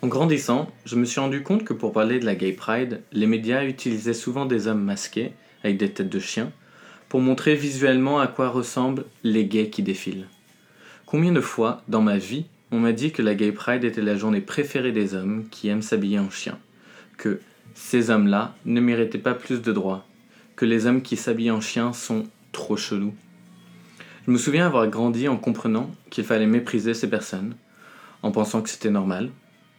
En grandissant, je me suis rendu compte que pour parler de la gay pride, les médias utilisaient souvent des hommes masqués, avec des têtes de chiens, pour montrer visuellement à quoi ressemblent les gays qui défilent. Combien de fois, dans ma vie, on m'a dit que la gay pride était la journée préférée des hommes qui aiment s'habiller en chien, que ces hommes-là ne méritaient pas plus de droits, que les hommes qui s'habillent en chien sont trop chelous. Je me souviens avoir grandi en comprenant qu'il fallait mépriser ces personnes, en pensant que c'était normal,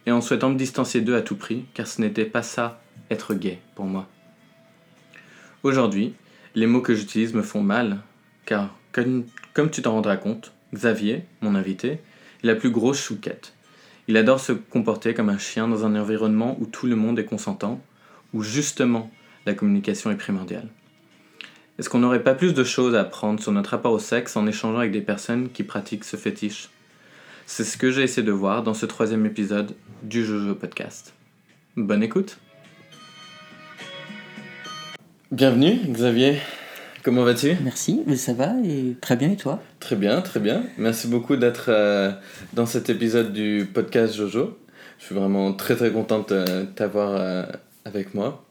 et en souhaitant me distancier d'eux à tout prix, car ce n'était pas ça être gay pour moi. Aujourd'hui, les mots que j'utilise me font mal, car comme, comme tu t'en rendras compte, Xavier, mon invité, est la plus grosse chouquette. Il adore se comporter comme un chien dans un environnement où tout le monde est consentant, où justement la communication est primordiale. Est-ce qu'on n'aurait pas plus de choses à apprendre sur notre rapport au sexe en échangeant avec des personnes qui pratiquent ce fétiche? C'est ce que j'ai essayé de voir dans ce troisième épisode du Jojo Podcast. Bonne écoute Bienvenue Xavier, comment vas-tu? Merci, mais ça va et très bien et toi? Très bien, très bien. Merci beaucoup d'être euh, dans cet épisode du podcast Jojo. Je suis vraiment très très contente de t'avoir euh, avec moi.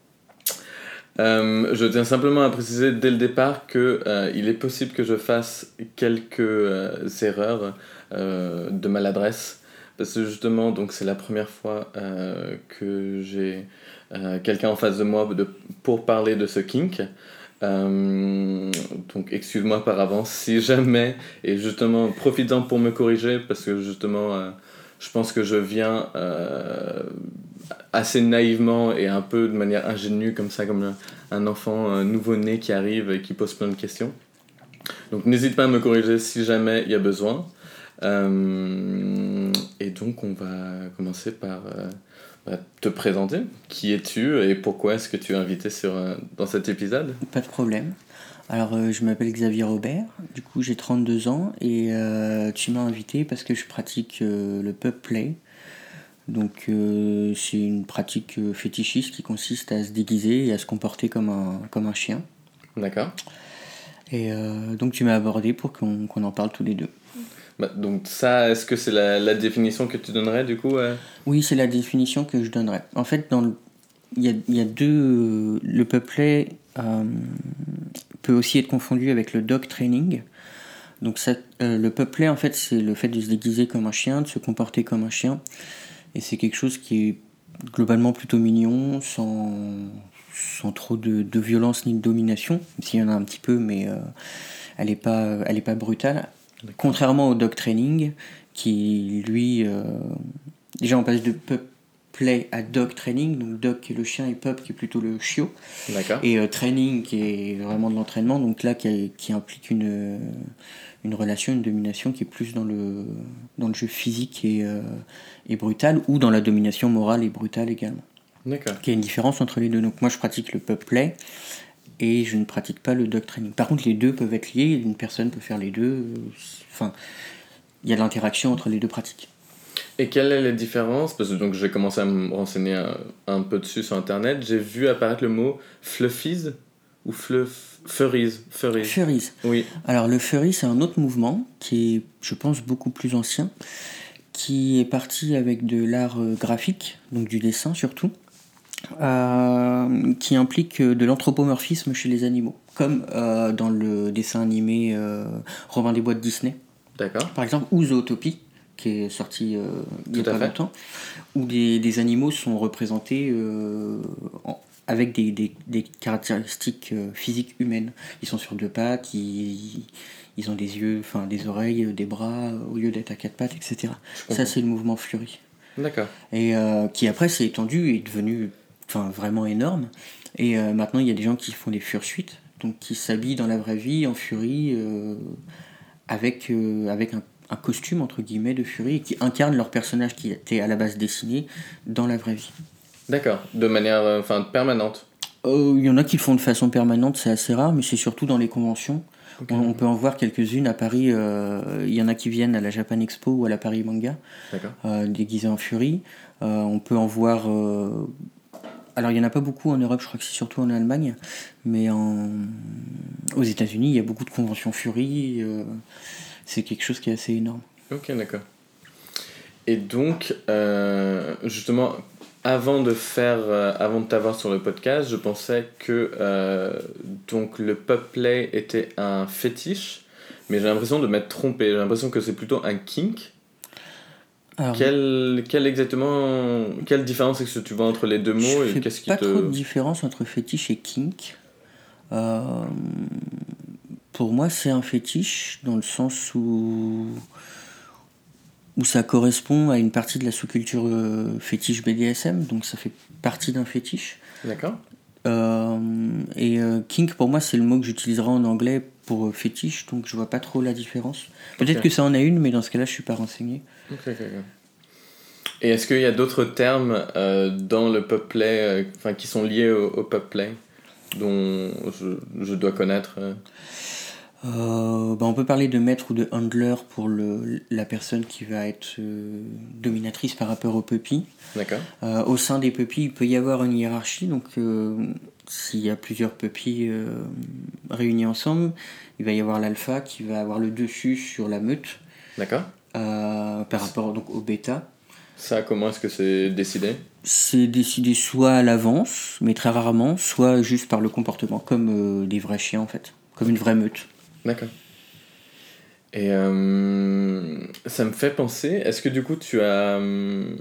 Euh, je tiens simplement à préciser dès le départ que il est possible que je fasse quelques erreurs de maladresse parce que justement donc c'est la première fois que j'ai quelqu'un en face de moi de, pour parler de ce kink. Euh, donc excuse-moi par avance si jamais, et justement profitant pour me corriger, parce que justement euh, je pense que je viens euh, assez naïvement et un peu de manière ingénue comme ça, comme un, enfant nouveau-né qui arrive et qui pose plein de questions. Donc n'hésite pas à me corriger si jamais il y a besoin. Et donc on va commencer par te présenter. Qui es-tu et pourquoi est-ce que tu es invité sur, dans cet épisode? Pas de problème. Alors, euh, je m'appelle Xavier Robert, du coup j'ai 32 ans et euh, tu m'as invité parce que je pratique euh, le pub play. Donc, c'est une pratique fétichiste qui consiste à se déguiser et à se comporter comme un, comme un chien. D'accord. Et donc, tu m'as abordé pour qu'on en parle tous les deux. Bah, donc ça, est-ce que c'est la, la, définition que tu donnerais du coup Oui, c'est la définition que je donnerais. En fait, dans le, il, y a, il y a deux... Le peuplet euh, peut aussi être confondu avec le dog training. Donc ça, euh, le peuplet, en fait, c'est le fait de se déguiser comme un chien, de se comporter comme un chien. Et c'est quelque chose qui est globalement plutôt mignon, sans, sans trop de, de violence ni de domination, s'il y en a un petit peu, mais euh, elle n'est pas, pas brutale. Contrairement au dog training, qui lui. Euh, déjà, on passe de pup play à dog training, donc dog qui est le chien et pup qui est plutôt le chiot. Et euh, training qui est vraiment de l'entraînement, donc là qui, qui, implique une, une relation, une domination qui est plus dans le, dans le jeu physique et, euh, et brutal, ou dans la domination morale et brutale également. D'accord. Y a une différence entre les deux. Donc moi je pratique le pup play et je ne pratique pas le dog training. Par contre, les deux peuvent être liés, une personne peut faire les deux. Enfin, il y a de l'interaction entre les deux pratiques. Et quelle est la différence? Parce que donc j'ai commencé à me renseigner un, peu dessus sur internet. J'ai vu apparaître le mot fluffies ou fluff, furries. Furries. Furries. Oui. Alors le furry, c'est un autre mouvement qui est, je pense, beaucoup plus ancien, qui est parti avec de l'art euh, graphique, donc du dessin surtout. Euh, qui implique de l'anthropomorphisme chez les animaux, comme euh, dans le dessin animé euh, Robin des Bois de Disney. D'accord. Par exemple, ou Zootopie, qui est sorti il y a pas longtemps, où des, des, animaux sont représentés avec des, des, des, caractéristiques physiques humaines. Ils sont sur deux pattes, ils, ils ont des yeux, enfin des oreilles, des bras, au lieu d'être à quatre pattes, etc. Ça, c'est le mouvement Fleury. D'accord. Et qui après s'est étendu et est devenu enfin vraiment énorme. Et euh, maintenant, il y a des gens qui font des fursuites, donc qui s'habillent dans la vraie vie en furie euh, avec, euh, avec un, un, costume entre guillemets de furie et qui incarnent leur personnage qui était à la base dessiné dans la vraie vie. D'accord, de manière enfin permanente. Il y en a qui le font de façon permanente, c'est assez rare, mais c'est surtout dans les conventions. On, peut en voir quelques-unes à Paris. Il y en a qui viennent à la Japan Expo ou à la Paris Manga, déguisés en furie. on peut en voir alors il n'y en a pas beaucoup en Europe, je crois que c'est surtout en Allemagne, mais en... aux États-Unis, il y a beaucoup de conventions Fury, euh, c'est quelque chose qui est assez énorme. Ok, d'accord. Et donc, euh, justement, avant de faire, euh, avant de t'avoir sur le podcast, je pensais que donc le pub play était un fétiche, mais j'ai l'impression de m'être trompé. J'ai l'impression que c'est plutôt un kink. Alors, Quelle, quelle exactement, quelle différence est-ce que tu vois entre les deux mots je et qu'est-ce qui pas te trop de différence entre fétiche et kink. Euh, pour moi, c'est un fétiche dans le sens où où ça correspond à une partie de la sous-culture euh, fétiche BDSM, donc ça fait partie d'un fétiche. D'accord. Euh, et kink, pour moi, c'est le mot que j'utiliserai en anglais pour fétiche, donc je vois pas trop la différence. Peut-être que ça en a une, mais dans ce cas-là, je suis pas renseigné. Ok, ok, ok. Et est-ce qu'il y a d'autres termes euh, dans le play, euh, enfin qui sont liés au, au play, dont je, je dois connaître euh, Euh, bah, on peut parler de maître ou de handler pour le, la personne qui va être euh, dominatrice par rapport au puppy. D'accord. Euh, au sein des puppies, il peut y avoir une hiérarchie. Donc, s'il y a plusieurs puppies euh, réunis ensemble, il va y avoir l'alpha qui va avoir le dessus sur la meute D'accord. Euh, par rapport donc, au bêta. Ça, comment est-ce que c'est décidé? C'est décidé soit à l'avance, mais très rarement, soit juste par le comportement, comme euh, des vrais chiens en fait, comme une vraie meute. D'accord. Et euh, ça me fait penser, est-ce que du coup tu as... euh,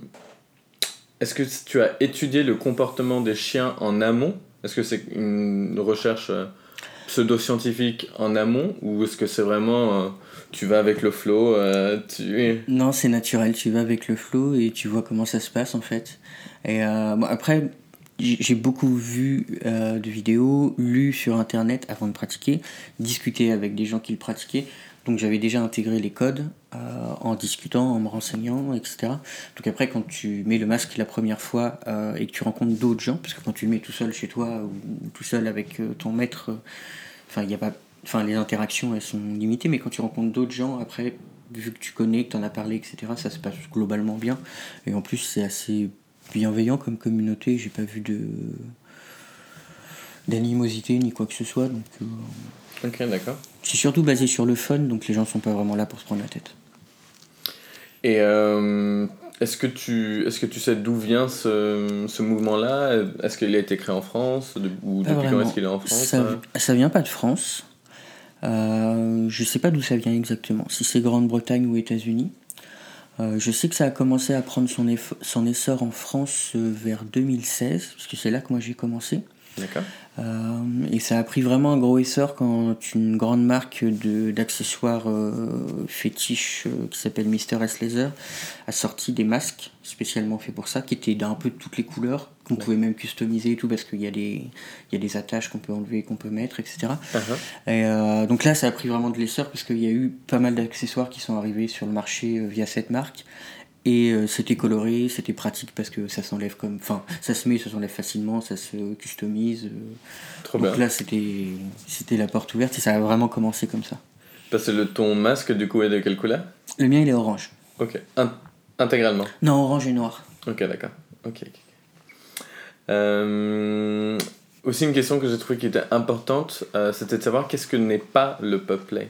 Est-ce que tu as étudié le comportement des chiens en amont? Est-ce que c'est une recherche pseudo-scientifique en amont? Ou est-ce que c'est vraiment... tu vas avec le flow, euh, tu... Non, c'est naturel, tu vas avec le flow et tu vois comment ça se passe en fait. Et euh, après, j'ai beaucoup vu euh, de vidéos, lu sur internet avant de pratiquer, discuté avec des gens qui le pratiquaient. Donc j'avais déjà intégré les codes euh, en discutant, en me renseignant, etc. Donc après, quand tu mets le masque la première fois euh, et que tu rencontres d'autres gens, parce que quand tu le mets tout seul chez toi ou, ou tout seul avec ton maître, enfin il y a pas, enfin les interactions elles sont limitées, mais quand tu rencontres d'autres gens après, vu que tu connais, que tu en as parlé, etc. Ça se passe globalement bien. Et en plus c'est assez bienveillant comme communauté. J'ai pas vu de d'animosité ni quoi que ce soit. Donc euh, Ok, d'accord. c'est surtout basé sur le fun, donc les gens sont pas vraiment là pour se prendre la tête. Et euh, est-ce que, tu, est que tu sais d'où vient ce, ce mouvement-là? Est-ce qu'il a été créé en France? De- Ou Pas depuis quand est-ce qu'il est en France? Ça, ça vient pas de France. Euh, je sais pas d'où ça vient exactement, si c'est Grande-Bretagne ou États-Unis. Euh, je sais que ça a commencé à prendre son essor en France euh, vers 2016, parce que c'est là que moi j'ai commencé. D'accord. Euh, et ça a pris vraiment un gros essor quand une grande marque de- d'accessoires euh, fétiches euh, qui s'appelle Mister S Laser a sorti des masques spécialement faits pour ça, qui étaient d'un peu de toutes les couleurs, qu'on pouvait même customiser et tout, parce qu'il y, a des- il y a des attaches qu'on peut enlever, qu'on peut mettre, etc. Uh-huh. Et euh, donc là, ça a pris vraiment de l'essor parce qu'il y a eu pas mal d'accessoires qui sont arrivés sur le marché via cette marque. Et euh, c'était coloré, c'était pratique parce que ça s'enlève comme. Enfin, ça se met, ça s'enlève facilement, ça se customise. euh. Trop donc bien. là, c'était la porte ouverte et ça a vraiment commencé comme ça. Parce que le ton masque, du coup, est de quelle couleur? Le mien, il est orange. Ok. In- intégralement? Non, orange et noir. Ok, d'accord. Ok. Euh, aussi, une question que j'ai trouvée qui était importante, c'était de savoir qu'est-ce que n'est pas le pub play.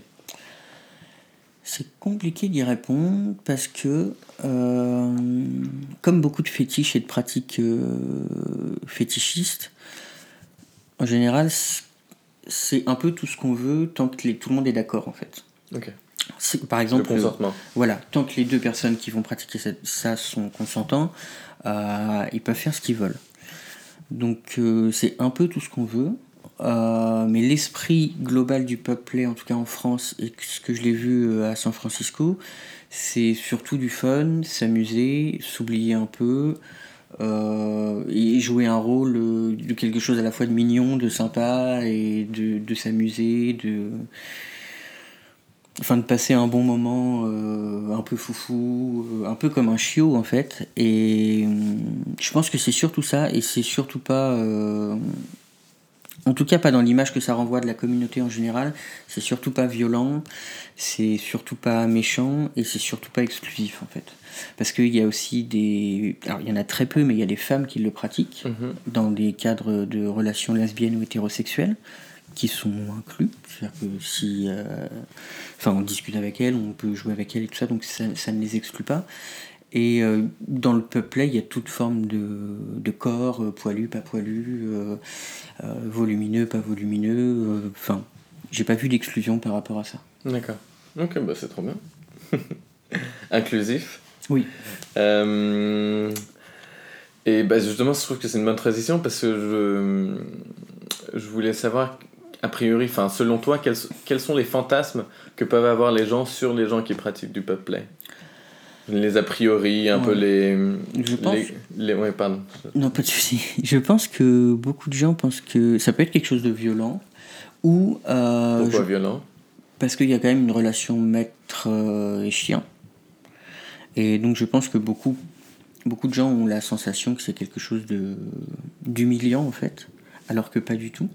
C'est compliqué d'y répondre parce que, euh, comme beaucoup de fétiches et de pratiques euh, fétichistes, en général, c'est un peu tout ce qu'on veut tant que les- tout le monde est d'accord en fait. Par Le exemple, consentement. voilà, tant que les deux personnes qui vont pratiquer cette- ça sont consentants, euh, ils peuvent faire ce qu'ils veulent. Donc euh, c'est un peu tout ce qu'on veut. Euh, mais l'esprit global du play, en tout cas en France, et ce que je l'ai vu euh, à San Francisco, c'est surtout du fun, s'amuser, s'oublier un peu, euh, et jouer un rôle de quelque chose à la fois de mignon, de sympa, et de, de s'amuser, de, enfin de passer un bon moment un peu foufou, un peu comme un chiot en fait. Et hum, je pense que c'est surtout ça, et c'est surtout pas, en tout cas pas dans l'image que ça renvoie de la communauté en général. C'est surtout pas violent, c'est surtout pas méchant, et c'est surtout pas exclusif en fait. Parce qu'il y a aussi des, alors il y en a très peu, mais il y a des femmes qui le pratiquent Mhm. dans des cadres de relations lesbiennes ou hétérosexuelles qui sont inclus. C'est-à-dire que si. euh, Enfin, on discute avec elles, on peut jouer avec elles et tout ça, donc ça, ça ne les exclut pas. Et euh, dans le peuplet, il y a toute forme de, de corps, euh, poilu, pas poilu, euh, euh, volumineux, pas volumineux. euh, Enfin, j'ai pas vu d'exclusion par rapport à ça. D'accord. Ok, bah c'est trop bien. Inclusif. Oui. Euh, et bah justement, je trouve que c'est une bonne transition parce que je, je voulais savoir, a priori, enfin, selon toi, quels, quels sont les fantasmes que peuvent avoir les gens sur les gens qui pratiquent du play Les a priori, un peu les. Je pense- les, les- ouais, pardon. Non, pas de souci. Je pense que beaucoup de gens pensent que ça peut être quelque chose de violent ou euh, Pourquoi je- violent? Parce qu'il y a quand même une relation maître euh, et chien. Et donc je pense que beaucoup, beaucoup de gens ont la sensation que c'est quelque chose de d'humiliant en fait, alors que pas du tout.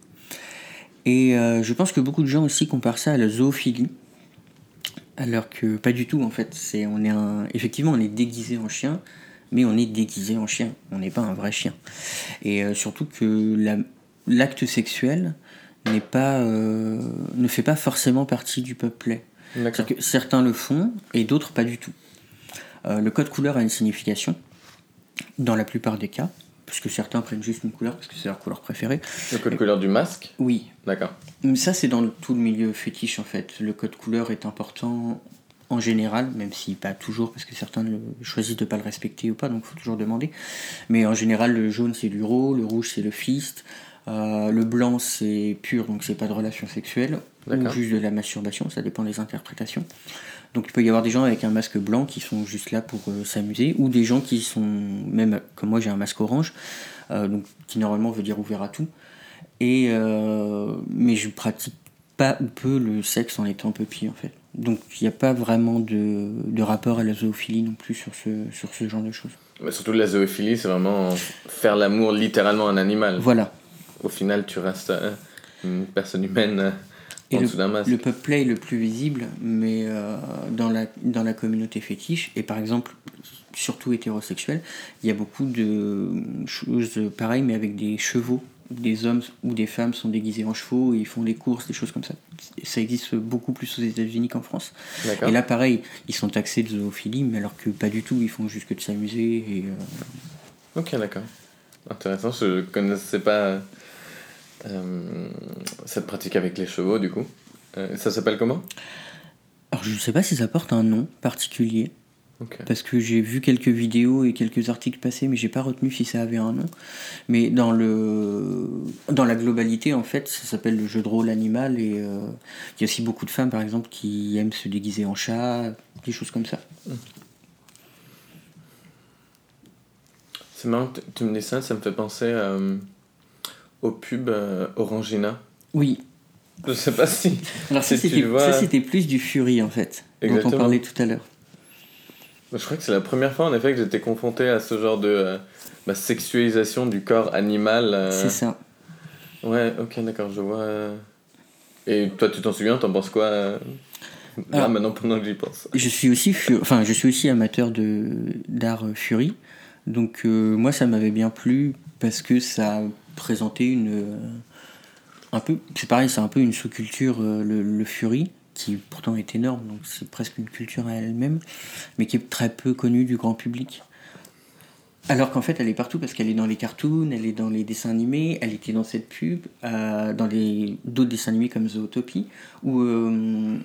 Et euh, je pense que beaucoup de gens aussi comparent ça à la zoophilie, alors que pas du tout en fait. C'est on est un, effectivement on est déguisé en chien, mais on est déguisé en chien. On n'est pas un vrai chien. Et euh, surtout que la- l'acte sexuel n'est pas, euh, ne fait pas forcément partie du peuplet. Que certains le font et d'autres pas du tout. Euh, le code couleur a une signification dans la plupart des cas, puisque certains prennent juste une couleur parce que c'est leur couleur préférée. Le code couleur du masque Oui, D'accord. ça c'est dans le- tout le milieu fétiche en fait. Le code couleur est important en général, même si pas toujours, parce que certains le- choisissent de pas le respecter ou pas, donc il faut toujours demander. Mais en général, le jaune c'est l'uro, le rouge c'est le fist, euh, le blanc c'est pur, donc c'est pas de relation sexuelle, ou juste de la masturbation, ça dépend des interprétations. Donc il peut y avoir des gens avec un masque blanc qui sont juste là pour euh, s'amuser, ou des gens qui sont, même comme moi j'ai un masque orange, euh, donc, qui normalement veut dire ouvert à tout. Et, euh, mais je pratique pas ou peu le sexe en étant puppy en fait. Donc il n'y a pas vraiment de, de rapport à la zoophilie non plus sur ce, sur ce genre de choses. Mais surtout la zoophilie, c'est vraiment faire l'amour littéralement à un animal. Voilà. Au final, tu restes une personne humaine Et en dessous d'un masque. Le est le plus visible, mais euh, dans, la, dans la communauté fétiche, et par exemple, surtout hétérosexuel, il y a beaucoup de choses pareilles, mais avec des chevaux. Des hommes ou des femmes sont déguisés en chevaux et ils font des courses, des choses comme ça. Ça existe beaucoup plus aux États-Unis qu'en France. D'accord. Et là, pareil, ils sont taxés de zoophilie, mais alors que pas du tout, ils font juste que de s'amuser. Et, euh, Ok, d'accord. Intéressant, je connaissais pas cette pratique avec les chevaux, du coup. Euh, ça s'appelle comment? Alors, je ne sais pas si ça porte un nom particulier. Parce que j'ai vu quelques vidéos et quelques articles passer, mais j'ai pas retenu si ça avait un nom. Mais dans le dans la globalité, en fait, ça s'appelle le jeu de rôle animal et euh, il y a aussi beaucoup de femmes, par exemple, qui aiment se déguiser en chat, des choses comme ça. C'est marrant que tu- me dis ça, ça me fait penser euh, au pub euh, Orangina. Oui. Je sais pas si. Alors ça Si c'était le vois- ça, c'était plus du Fury en fait, dont on Exactement. parlait tout à l'heure. Je crois que c'est la première fois en effet que j'étais confronté à ce genre de euh, bah, sexualisation du corps animal. euh. C'est ça. Ouais, ok, d'accord, je vois. Et toi, tu t'en souviens, t'en penses quoi euh, Là, Ah. maintenant, pendant que j'y pense? Je suis aussi fu- enfin je suis aussi amateur de d'art euh, Fury. Donc moi ça m'avait bien plu parce que ça présentait une euh, un peu c'est pareil, c'est un peu une sous-culture euh, le, le Fury qui pourtant est énorme donc c'est presque une culture à elle-même mais qui est très peu connue du grand public. Alors qu'en fait, elle est partout parce qu'elle est dans les cartoons, elle est dans les dessins animés, elle était dans cette pub, euh, dans les d'autres dessins animés comme Zootopie, ou euh,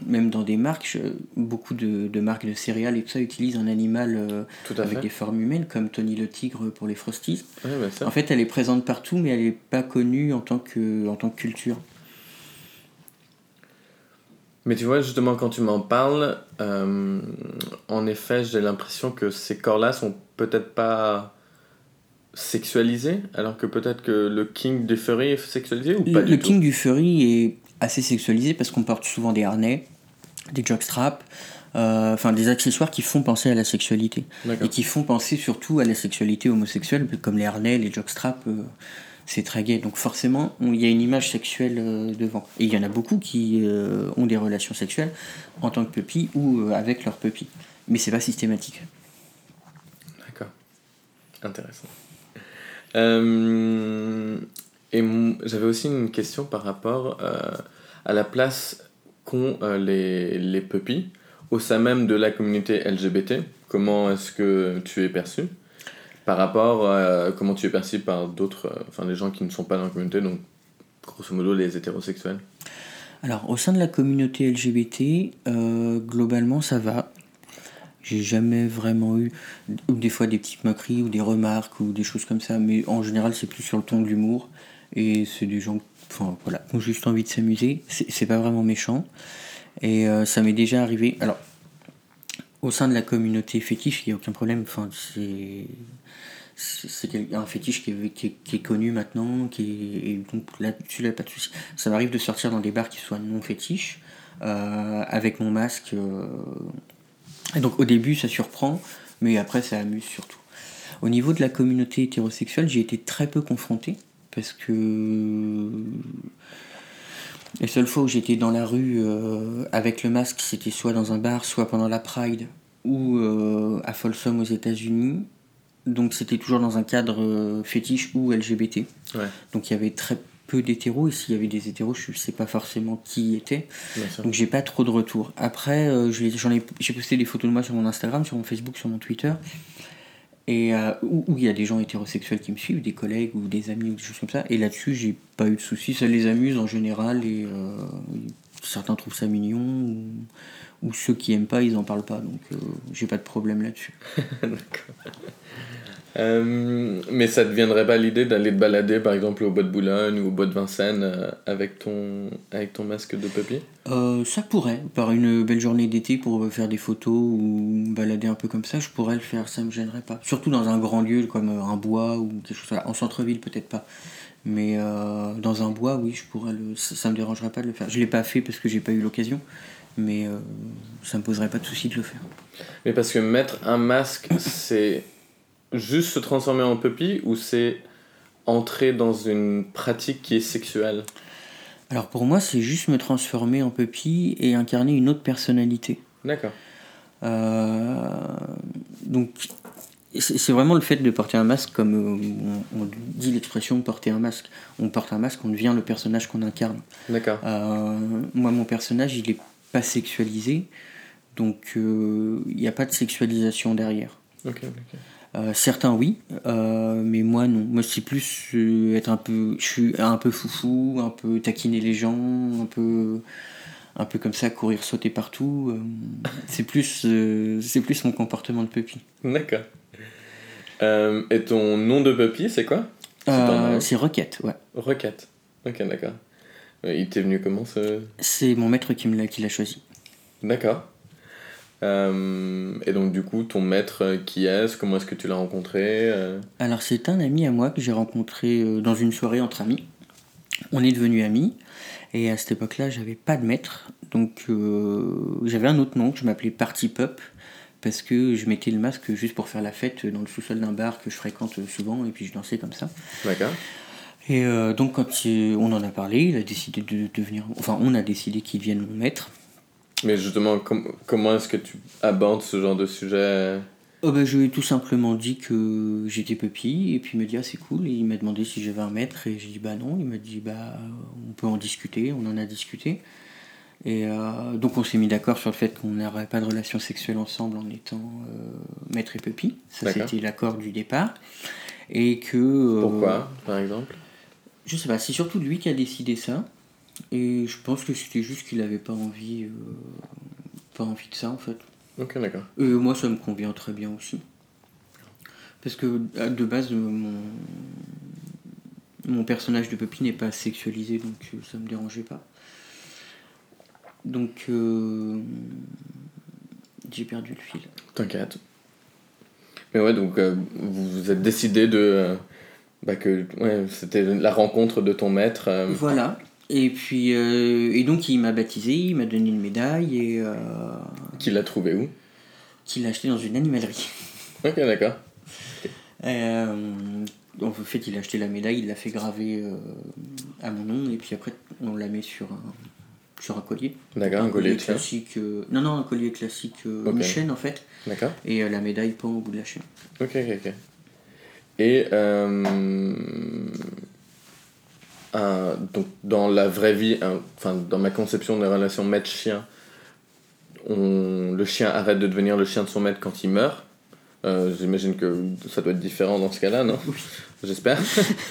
même dans des marques, je- beaucoup de, de marques de céréales et tout ça utilisent un animal euh, Tout avec fait. des formes humaines, comme Tony le tigre pour les Frosties. Ouais, bah. En fait, elle est présente partout, mais elle n'est pas connue en tant que, en tant que culture. Mais tu vois, justement, quand tu m'en parles, en effet, j'ai l'impression que ces corps-là sont peut-être pas sexualisés, alors que peut-être que le king du furry est sexualisé ou pas Le, du le tout king du furry est assez sexualisé parce qu'on porte souvent des harnais, des jockstraps, euh, enfin des accessoires qui font penser à la sexualité. Et qui font penser surtout à la sexualité homosexuelle, comme les harnais, les jockstraps, euh, c'est très gay. Donc forcément, il y a une image sexuelle euh, devant. Et il y en a beaucoup qui ont des relations sexuelles en tant que puppy ou avec leur puppy. Mais c'est pas systématique. Intéressant. Euh, et j'avais aussi une question par rapport euh, à la place qu'ont euh, les, les puppies au sein même de la communauté LGBT, comment est-ce que tu es perçu par rapport à comment tu es perçu par d'autres, enfin les gens qui ne sont pas dans la communauté, donc grosso modo les hétérosexuels? Alors, au sein de la communauté LGBT, globalement, ça va. J'ai jamais vraiment eu, des fois des petites moqueries, ou des remarques, ou des choses comme ça, mais en général, c'est plus sur le ton de l'humour. Et c'est des gens voilà, qui ont juste envie de s'amuser. C'est pas vraiment méchant. Et euh, ça m'est déjà arrivé. Alors, au sein de la communauté fétiche, il n'y a aucun problème. Enfin, c'est un fétiche qui est, qui est- connu maintenant, qui et donc là-dessus, là, pas de souci. Ça m'arrive de sortir dans des bars qui soient non fétiches, euh, avec mon masque. euh, Et donc au début, ça surprend, mais après, ça amuse surtout. Au niveau de la communauté hétérosexuelle, j'ai été très peu confronté, parce que les seules fois où j'étais dans la rue euh, avec le masque, c'était soit dans un bar, soit pendant la Pride, ou euh, à Folsom aux États-Unis. Donc c'était toujours dans un cadre euh, fétiche ou LGBT. Ouais. Donc il y avait très peu d'hétéros, et s'il y avait des hétéros, je sais pas forcément qui était. Bien sûr. Donc j'ai pas trop de retours. Après, euh, j'en ai, j'ai posté des photos de moi sur mon Instagram, sur mon Facebook, sur mon Twitter. Et euh, où il y a des gens hétérosexuels qui me suivent, des collègues ou des amis ou des choses comme ça. Et là-dessus, j'ai pas eu de soucis. Ça les amuse en général et euh, certains trouvent ça mignon ou, ou ceux qui aiment pas, ils en parlent pas. Donc euh, j'ai pas de problème là-dessus. Euh, mais ça ne te viendrait pas l'idée d'aller te balader par exemple au bois de Boulogne ou au bois de Vincennes euh, avec ton, avec ton masque de puppy Euh, ça pourrait, par une belle journée d'été pour faire des photos ou me balader un peu comme ça, je pourrais le faire, ça me gênerait pas. Surtout dans un grand lieu comme un bois ou quelque chose comme ça. En centre-ville peut-être pas. Mais dans un bois, oui, je pourrais le. Ça, ça me dérangerait pas de le faire. Je l'ai pas fait parce que j'ai pas eu l'occasion, mais ça me poserait pas de souci de le faire. Mais parce que mettre un masque, c'est juste se transformer en puppy ou c'est entrer dans une pratique qui est sexuelle? Alors pour moi, c'est juste me transformer en puppy et incarner une autre personnalité. D'accord. Euh, donc, c'est vraiment le fait de porter un masque, comme euh, on, dit l'expression porter un masque. On porte un masque, on devient le personnage qu'on incarne. D'accord. Euh, moi, mon personnage, il est pas sexualisé, donc euh, il n'y a pas de sexualisation derrière. Ok, ok. Euh, certains oui, euh, mais moi non. Moi c'est plus euh, être un peu, je suis un peu foufou, un peu taquiner les gens, un peu, un peu comme ça, courir, sauter partout. c'est plus, c'est plus mon comportement de puppy. D'accord. Et ton nom de puppy, c'est quoi? C'est Roquette, ouais. Roquette. Ok, d'accord. Il t'est venu comment ce. C'est mon maître qui me l'a, qui l'a choisi. D'accord. Euh, et donc, du coup, ton maître, euh, qui est-ce? Comment est-ce que tu l'as rencontré euh? Alors c'est un ami à moi que j'ai rencontré dans une soirée entre amis. On est devenus amis et à cette époque-là j'avais pas de maître donc euh, j'avais un autre nom je m'appelais Party Pup parce que je mettais le masque juste pour faire la fête dans le sous-sol d'un bar que je fréquente souvent et puis je dansais comme ça. D'accord. Et euh, donc quand on en a parlé, il a décidé de devenir, enfin on a décidé qu'il devienne mon maître. Mais justement, com- comment est-ce que tu abordes ce genre de sujet? Oh bah, je lui ai tout simplement dit que j'étais puppy et puis il m'a dit ah c'est cool et il m'a demandé si j'avais un maître et j'ai dit bah non il m'a dit bah on peut en discuter on en a discuté. Et euh, donc on s'est mis d'accord sur le fait qu'on n'aurait pas de relation sexuelle ensemble en étant euh, maître et puppy ça c'était l'accord du départ. Et que euh, Pourquoi, par exemple? je sais pas c'est surtout lui qui a décidé ça et je pense que c'était juste qu'il avait pas envie euh, pas envie de ça en fait Ok, d'accord. et moi, ça me convient très bien aussi. Parce que de base, euh, mon, mon personnage de Puppy n'est pas sexualisé, donc euh, ça me dérangeait pas. Donc, euh, j'ai perdu le fil. T'inquiète. Mais ouais, donc euh, vous vous êtes décidé de. euh, bah, que ouais, c'était la rencontre de ton maître. Voilà. Et puis, euh, et donc, il m'a baptisé, il m'a donné une médaille et euh, Qui l'a trouvé où? qu'il a acheté dans une animalerie. Ok, d'accord. Euh, en fait, il a acheté la médaille, il l'a fait graver euh, à mon nom, et puis après, on la met sur un, sur un collier. D'accord, un collier classique. euh, non, non, un collier classique, euh, Ok. une chaîne en fait, D'accord. et euh, la médaille pend au bout de la chaîne. Ok, ok, ok. Et euh, un- donc dans la vraie vie, un- enfin dans ma conception de la relation maître-chien, on, le chien arrête de devenir le chien de son maître quand il meurt. Euh, J'imagine que ça doit être différent dans ce cas-là, non? J'espère.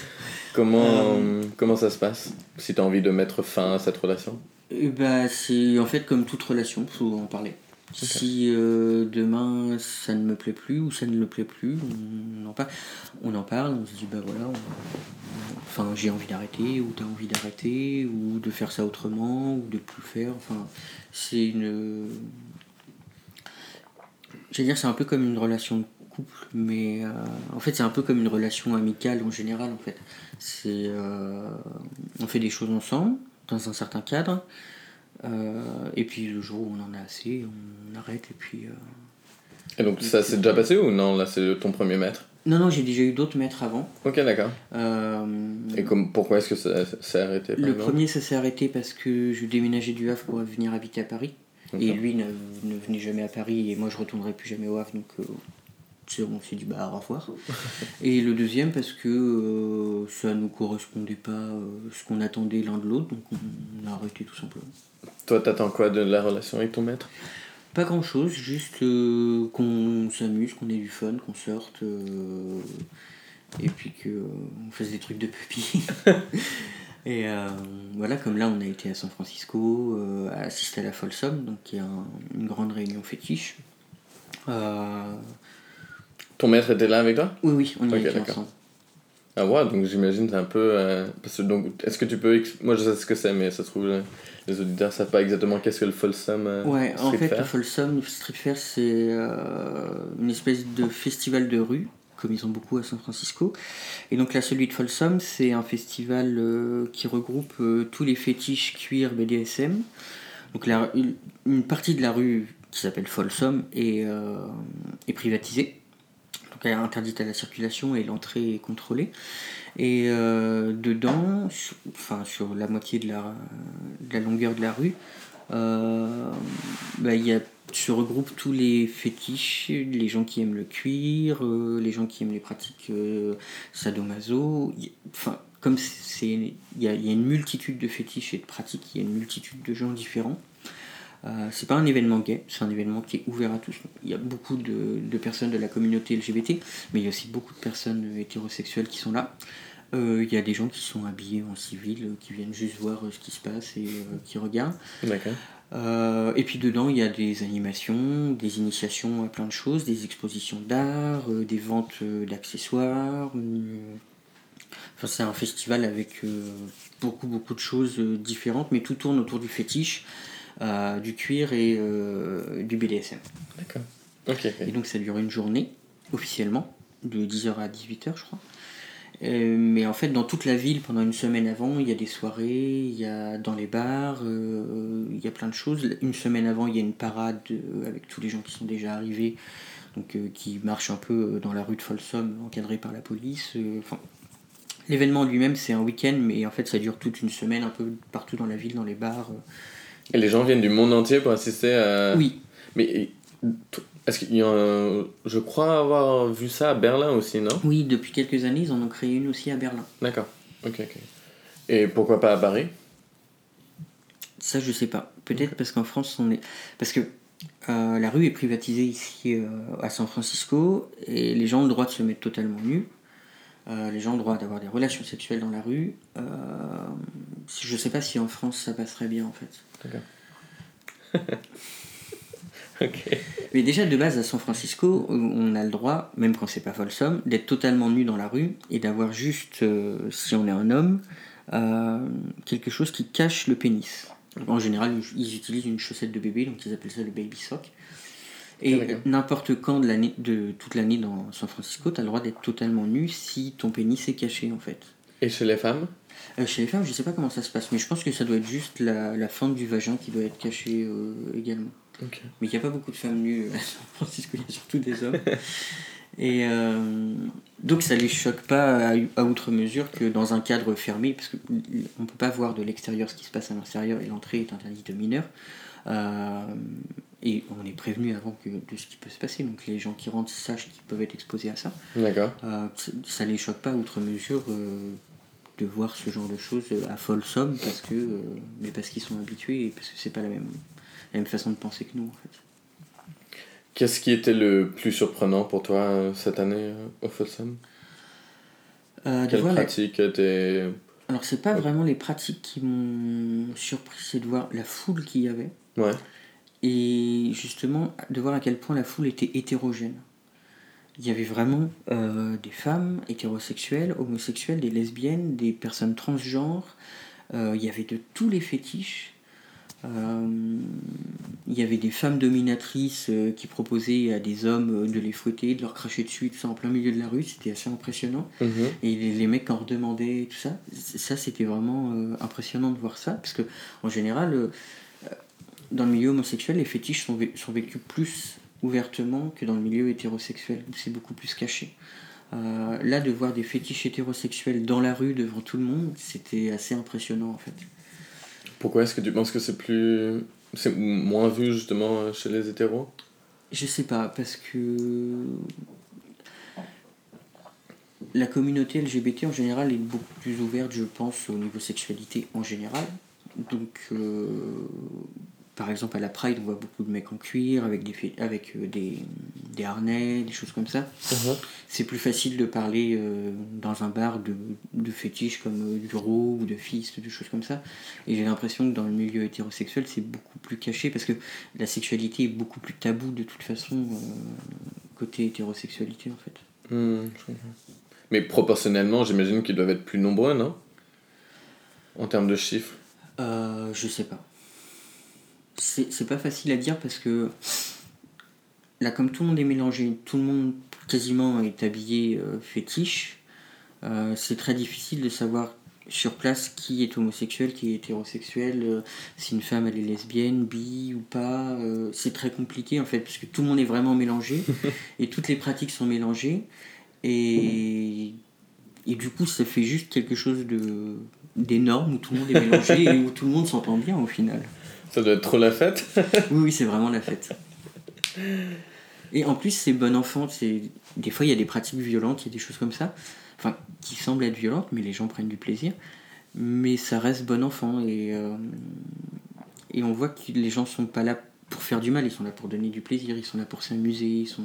comment, Euh. comment ça se passe? Si tu as envie de mettre fin à cette relation? Bah, c'est en fait comme toute relation, faut en parler. Si euh, demain ça ne me plaît plus ou ça ne le plaît plus, on en parle, on, en parle, on se dit bah voilà, enfin j'ai envie d'arrêter ou t'as envie d'arrêter ou de faire ça autrement ou de plus faire. Enfin, c'est une. J'allais dire c'est un peu comme une relation de couple, mais euh, en fait c'est un peu comme une relation amicale en général en fait. C'est euh, on fait des choses ensemble dans un certain cadre. Euh, et puis le jour où on en a assez, on arrête et puis. euh, Et donc ça s'est déjà passé ou non Là, c'est ton premier maître? Non, non, j'ai déjà eu d'autres maîtres avant. Ok, d'accord. Euh, Et comme, pourquoi est-ce que ça s'est arrêté le premier, ça s'est arrêté parce que je déménageais du Havre pour venir habiter à Paris. Et lui ne, ne venait jamais à Paris et moi je retournerai plus jamais au Havre. Donc on s'est dit bah au revoir. et le deuxième parce que ça nous correspondait pas ce qu'on attendait l'un de l'autre. Donc on a arrêté tout simplement. Toi, t'attends quoi de la relation avec ton maître? Pas grand chose, juste euh, qu'on s'amuse, qu'on ait du fun, qu'on sorte, euh, et puis qu'on fasse des trucs de puppy. et euh, voilà, comme là on a été à San Francisco, euh, à assister à la Folsom, donc il y a un- une grande réunion fétiche. Euh, Ton maître était là avec toi? Oui, oui, on y d'accord. ensemble. Ah ouais, donc j'imagine c'est un peu... euh, parce que donc, est-ce que tu peux... Moi je sais ce que c'est, mais ça se trouve les auditeurs savent pas exactement qu'est-ce que le Folsom euh, Ouais, en Street fait, Fair. le Folsom Street Fair, c'est euh, une espèce de festival de rue, comme ils ont beaucoup à San Francisco. Et donc là, celui de Folsom, c'est un festival euh, qui regroupe euh, tous les fétiches cuir BDSM. Donc la- une, une partie de la rue qui s'appelle Folsom est, euh, est privatisée. Est interdite à la circulation et l'entrée est contrôlée. Et euh, dedans, sur, la moitié de la, longueur de la rue, bah, y se regroupent tous les fétiches, les gens qui aiment le cuir, euh, les gens qui aiment les pratiques sadomaso. Comme il y a une multitude de fétiches et de pratiques, il y a une multitude de gens différents. Euh, c'est pas un événement gay, c'est un événement qui est ouvert à tous. Il y a beaucoup de, de personnes de la communauté LGBT, mais il y a aussi beaucoup de personnes hétérosexuelles qui sont là. Euh, Il y a des gens qui sont habillés en civil, euh, qui viennent juste voir ce qui se passe et euh, qui regardent. D'accord. Et puis dedans, il y a des animations, des initiations à plein de choses, des expositions d'art, des ventes d'accessoires. Enfin, c'est un festival avec beaucoup, beaucoup de choses différentes, mais tout tourne autour du fétiche, du cuir et euh, du BDSM. D'accord. Ok, ok. Et donc ça dure une journée, officiellement, de 10h à 18h je crois. Euh, mais en fait, dans toute la ville, pendant une semaine avant, il y a des soirées, il y a dans les bars, euh, il y a plein de choses. Une semaine avant, il y a une parade euh, avec tous les gens qui sont déjà arrivés, donc euh, qui marchent un peu euh, dans la rue de Folsom, encadrés par la police. euh, Enfin, l'événement lui-même, c'est un week-end, mais en fait, ça dure toute une semaine, un peu partout dans la ville, dans les bars. Et les gens viennent du monde entier pour assister à... Oui, Mais est-ce qu'il y a un- Je crois avoir vu ça à Berlin aussi, non? Oui, depuis quelques années, ils en ont créé une aussi à Berlin. D'accord. Ok, ok. Et pourquoi pas à Paris? Ça, je sais pas. Peut-être parce qu'en France, on est. Parce que euh, la rue est privatisée ici euh, à San Francisco et les gens ont le droit de se mettre totalement nus. Euh, les gens ont le droit d'avoir des relations sexuelles dans la rue. Euh, je sais pas si en France ça passerait bien en fait. Ok. Mais déjà de base à San Francisco, on a le droit, même quand c'est pas Folsom, d'être totalement nu dans la rue et d'avoir juste, euh, si on est un homme, quelque chose qui cache le pénis. En général, ils utilisent une chaussette de bébé, donc ils appellent ça le baby sock. Et n'importe quand de, l'année, de toute l'année dans San Francisco, tu as le droit d'être totalement nu si ton pénis est caché en fait. Et chez les femmes? Euh, chez les femmes, je sais pas comment ça se passe, mais je pense que ça doit être juste la, la fente du vagin qui doit être cachée euh, également. Ok. Mais il n'y a pas beaucoup de femmes nues à San Francisco, il y a surtout des hommes. Et euh, donc ça les choque pas à, à outre mesure que dans un cadre fermé, parce qu'on ne peut pas voir de l'extérieur ce qui se passe à l'intérieur et l'entrée est interdite aux mineurs. Euh, et on est prévenu avant que, de ce qui peut se passer, donc les gens qui rentrent sachent qu'ils peuvent être exposés à ça. D'accord. Euh, ça- ça les choque pas outre mesure euh, de voir ce genre de choses à folle somme parce que euh, mais parce qu'ils sont habitués et parce que c'est pas la même la même façon de penser que nous, en fait. Qu'est-ce qui était le plus surprenant pour toi cette année au Folsom Quelle voir la- pratique était... Alors, c'est pas vraiment les pratiques qui m'ont surpris, c'est de voir la foule qu'il y avait. Ouais. Et justement, de voir à quel point la foule était hétérogène. Il y avait vraiment euh, des femmes hétérosexuelles, homosexuelles, des lesbiennes, des personnes transgenres. Euh, il y avait de tous les fétiches. Euh, il y avait des femmes dominatrices qui proposaient à des hommes de les fouetter, de leur cracher dessus, tout ça en plein milieu de la rue. C'était assez impressionnant. Mhm. Et les, les mecs en redemandaient, tout ça. Ça, c'était vraiment impressionnant de voir ça. Parce que, en général, dans le milieu homosexuel, les fétiches sont, vé- sont vécus plus ouvertement que dans le milieu hétérosexuel, où c'est beaucoup plus caché. Euh, là, de voir des fétiches hétérosexuels dans la rue devant tout le monde, c'était assez impressionnant en fait. Pourquoi est-ce que tu penses que c'est plus... C'est moins vu justement chez les hétéros? Je sais pas, parce que la communauté LGBT en général est beaucoup plus ouverte, je pense, au niveau sexualité en général. Donc, euh, par exemple, à la Pride, on voit beaucoup de mecs en cuir, avec des, avec, euh, des, des harnais, des choses comme ça. C'est plus facile de parler euh, dans un bar de, de fétiches comme euh, du raw ou de fist, de choses comme ça. Et j'ai l'impression que dans le milieu hétérosexuel, c'est beaucoup plus caché parce que la sexualité est beaucoup plus tabou de toute façon euh, côté hétérosexualité en fait. Hmm, je. Mais proportionnellement, j'imagine qu'ils doivent être plus nombreux, non? En termes de chiffres? Je sais pas. C'est pas facile à dire parce que là, comme tout le monde est mélangé, tout le monde quasiment est habillé euh, fétiche, euh, c'est très difficile de savoir sur place qui est homosexuel, qui est hétérosexuel, euh, si une femme elle est lesbienne, bi ou pas. c'est très compliqué en fait parce que tout le monde est vraiment mélangé et toutes les pratiques sont mélangées et, et du coup ça fait juste quelque chose de d'énorme où tout le monde est mélangé et où tout le monde s'entend bien au final. Ça doit être trop la fête. Oui, oui, c'est vraiment la fête. Et en plus, c'est bon enfant. Des fois, il y a des pratiques violentes, il y a des choses comme ça, enfin, qui semblent être violentes, mais les gens prennent du plaisir. Mais ça reste bon enfant. Et, euh, et on voit que les gens sont pas là pour faire du mal, ils sont là pour donner du plaisir, ils sont là pour s'amuser. Ils sont...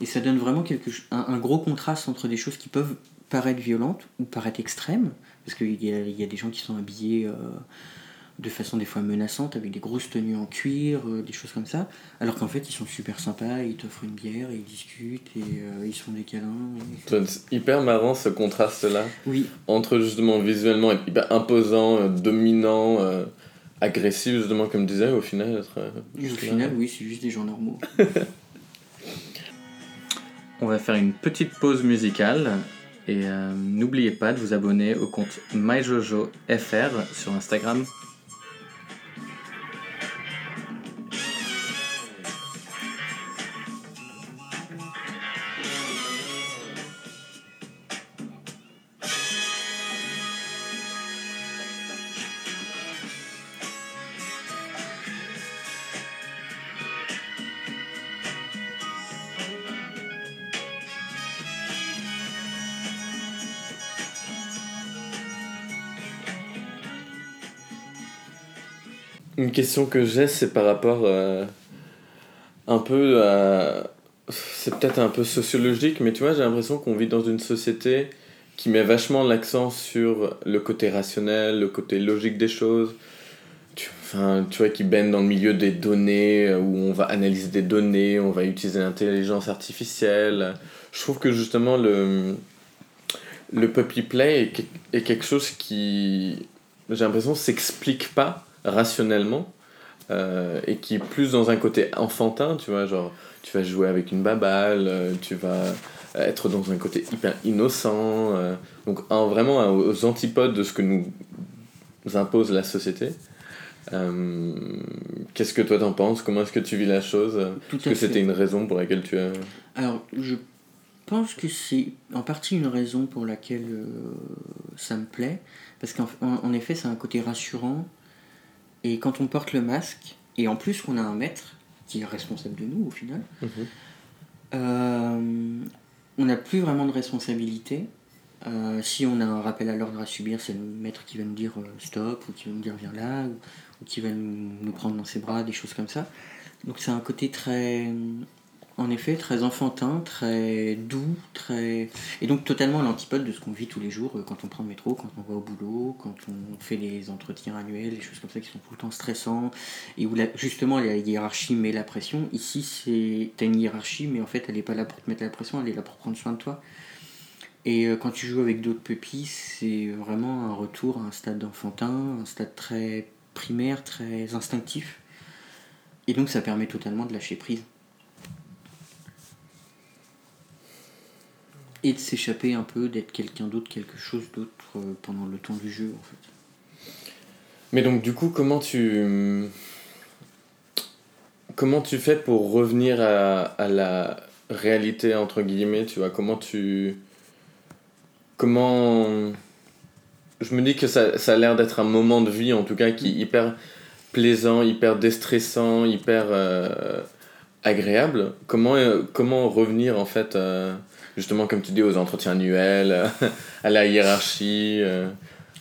Et ça donne vraiment quelque... un, gros contraste entre des choses qui peuvent paraître violentes ou paraître extrêmes, parce qu'il y y a des gens qui sont habillés... euh, de façon des fois menaçante, avec des grosses tenues en cuir, euh, des choses comme ça, alors qu'en fait ils sont super sympas, ils t'offrent une bière, et ils discutent, et euh, ils se font des câlins. et- être hyper marrant ce contraste-là. Oui, Entre justement visuellement être hyper imposant, euh, dominant, euh, agressif, justement, comme tu disais, au final être. euh, au final, oui, c'est juste des gens normaux. On va faire une petite pause musicale et euh, n'oubliez pas de vous abonner au compte MyJojoFR sur Instagram. Une question que j'ai, c'est par rapport euh, un peu à. C'est peut-être un peu sociologique, mais tu vois, j'ai l'impression qu'on vit dans une société qui met vachement l'accent sur le côté rationnel, le côté logique des choses. Enfin, tu vois, qui baigne dans le milieu des données, euh, où on va analyser des données, on va utiliser l'intelligence artificielle. Je trouve que justement, le, le puppy play est, est quelque chose qui, j'ai l'impression, s'explique pas rationnellement euh, et qui est plus dans un côté enfantin, tu vois, genre tu vas jouer avec une baballe, euh, tu vas être dans un côté hyper innocent, euh, donc un- vraiment un- aux antipodes de ce que nous impose la société. Euh, Qu'est-ce que toi t'en penses? Comment est-ce que tu vis la chose? Est-ce que c'était une raison pour laquelle tu as... Alors, je pense que c'est en partie une raison pour laquelle ça me plaît, parce qu'en en- en effet, c'est un côté rassurant, et quand on porte le masque, et en plus qu'on a un maître qui est responsable de nous au final, Mhm. euh, on n'a plus vraiment de responsabilité. Euh, si on a un rappel à l'ordre à subir, c'est le maître qui va nous dire euh, stop, ou qui va nous dire viens là, ou, qui va nous, nous prendre dans ses bras, des choses comme ça. Donc c'est un côté très, en effet, très enfantin, très doux, très... Et donc totalement l'antipode de ce qu'on vit tous les jours euh, quand on prend le métro, quand on va au boulot, quand on fait les entretiens annuels, des choses comme ça qui sont tout le temps stressants, et où justement la hiérarchie met la pression. Ici, c'est t'as une hiérarchie, mais en fait, elle n'est pas là pour te mettre la pression, elle est là pour prendre soin de toi. Et euh, quand tu joues avec d'autres pupilles, c'est vraiment un retour à un stade enfantin, un stade très primaire, très instinctif. Et donc ça permet totalement de lâcher prise. Et de s'échapper un peu, d'être quelqu'un d'autre, quelque chose d'autre euh, pendant le temps du jeu en fait. Mais donc, du coup, comment tu. Comment tu fais pour revenir à, à la réalité, entre guillemets, tu vois? Comment tu. Comment. Je me dis que ça, ça a l'air d'être un moment de vie, en tout cas, qui est hyper plaisant, hyper déstressant, hyper euh, agréable. Comment, euh, comment revenir, en fait, euh, justement, comme tu dis, aux entretiens annuels, à la hiérarchie, euh,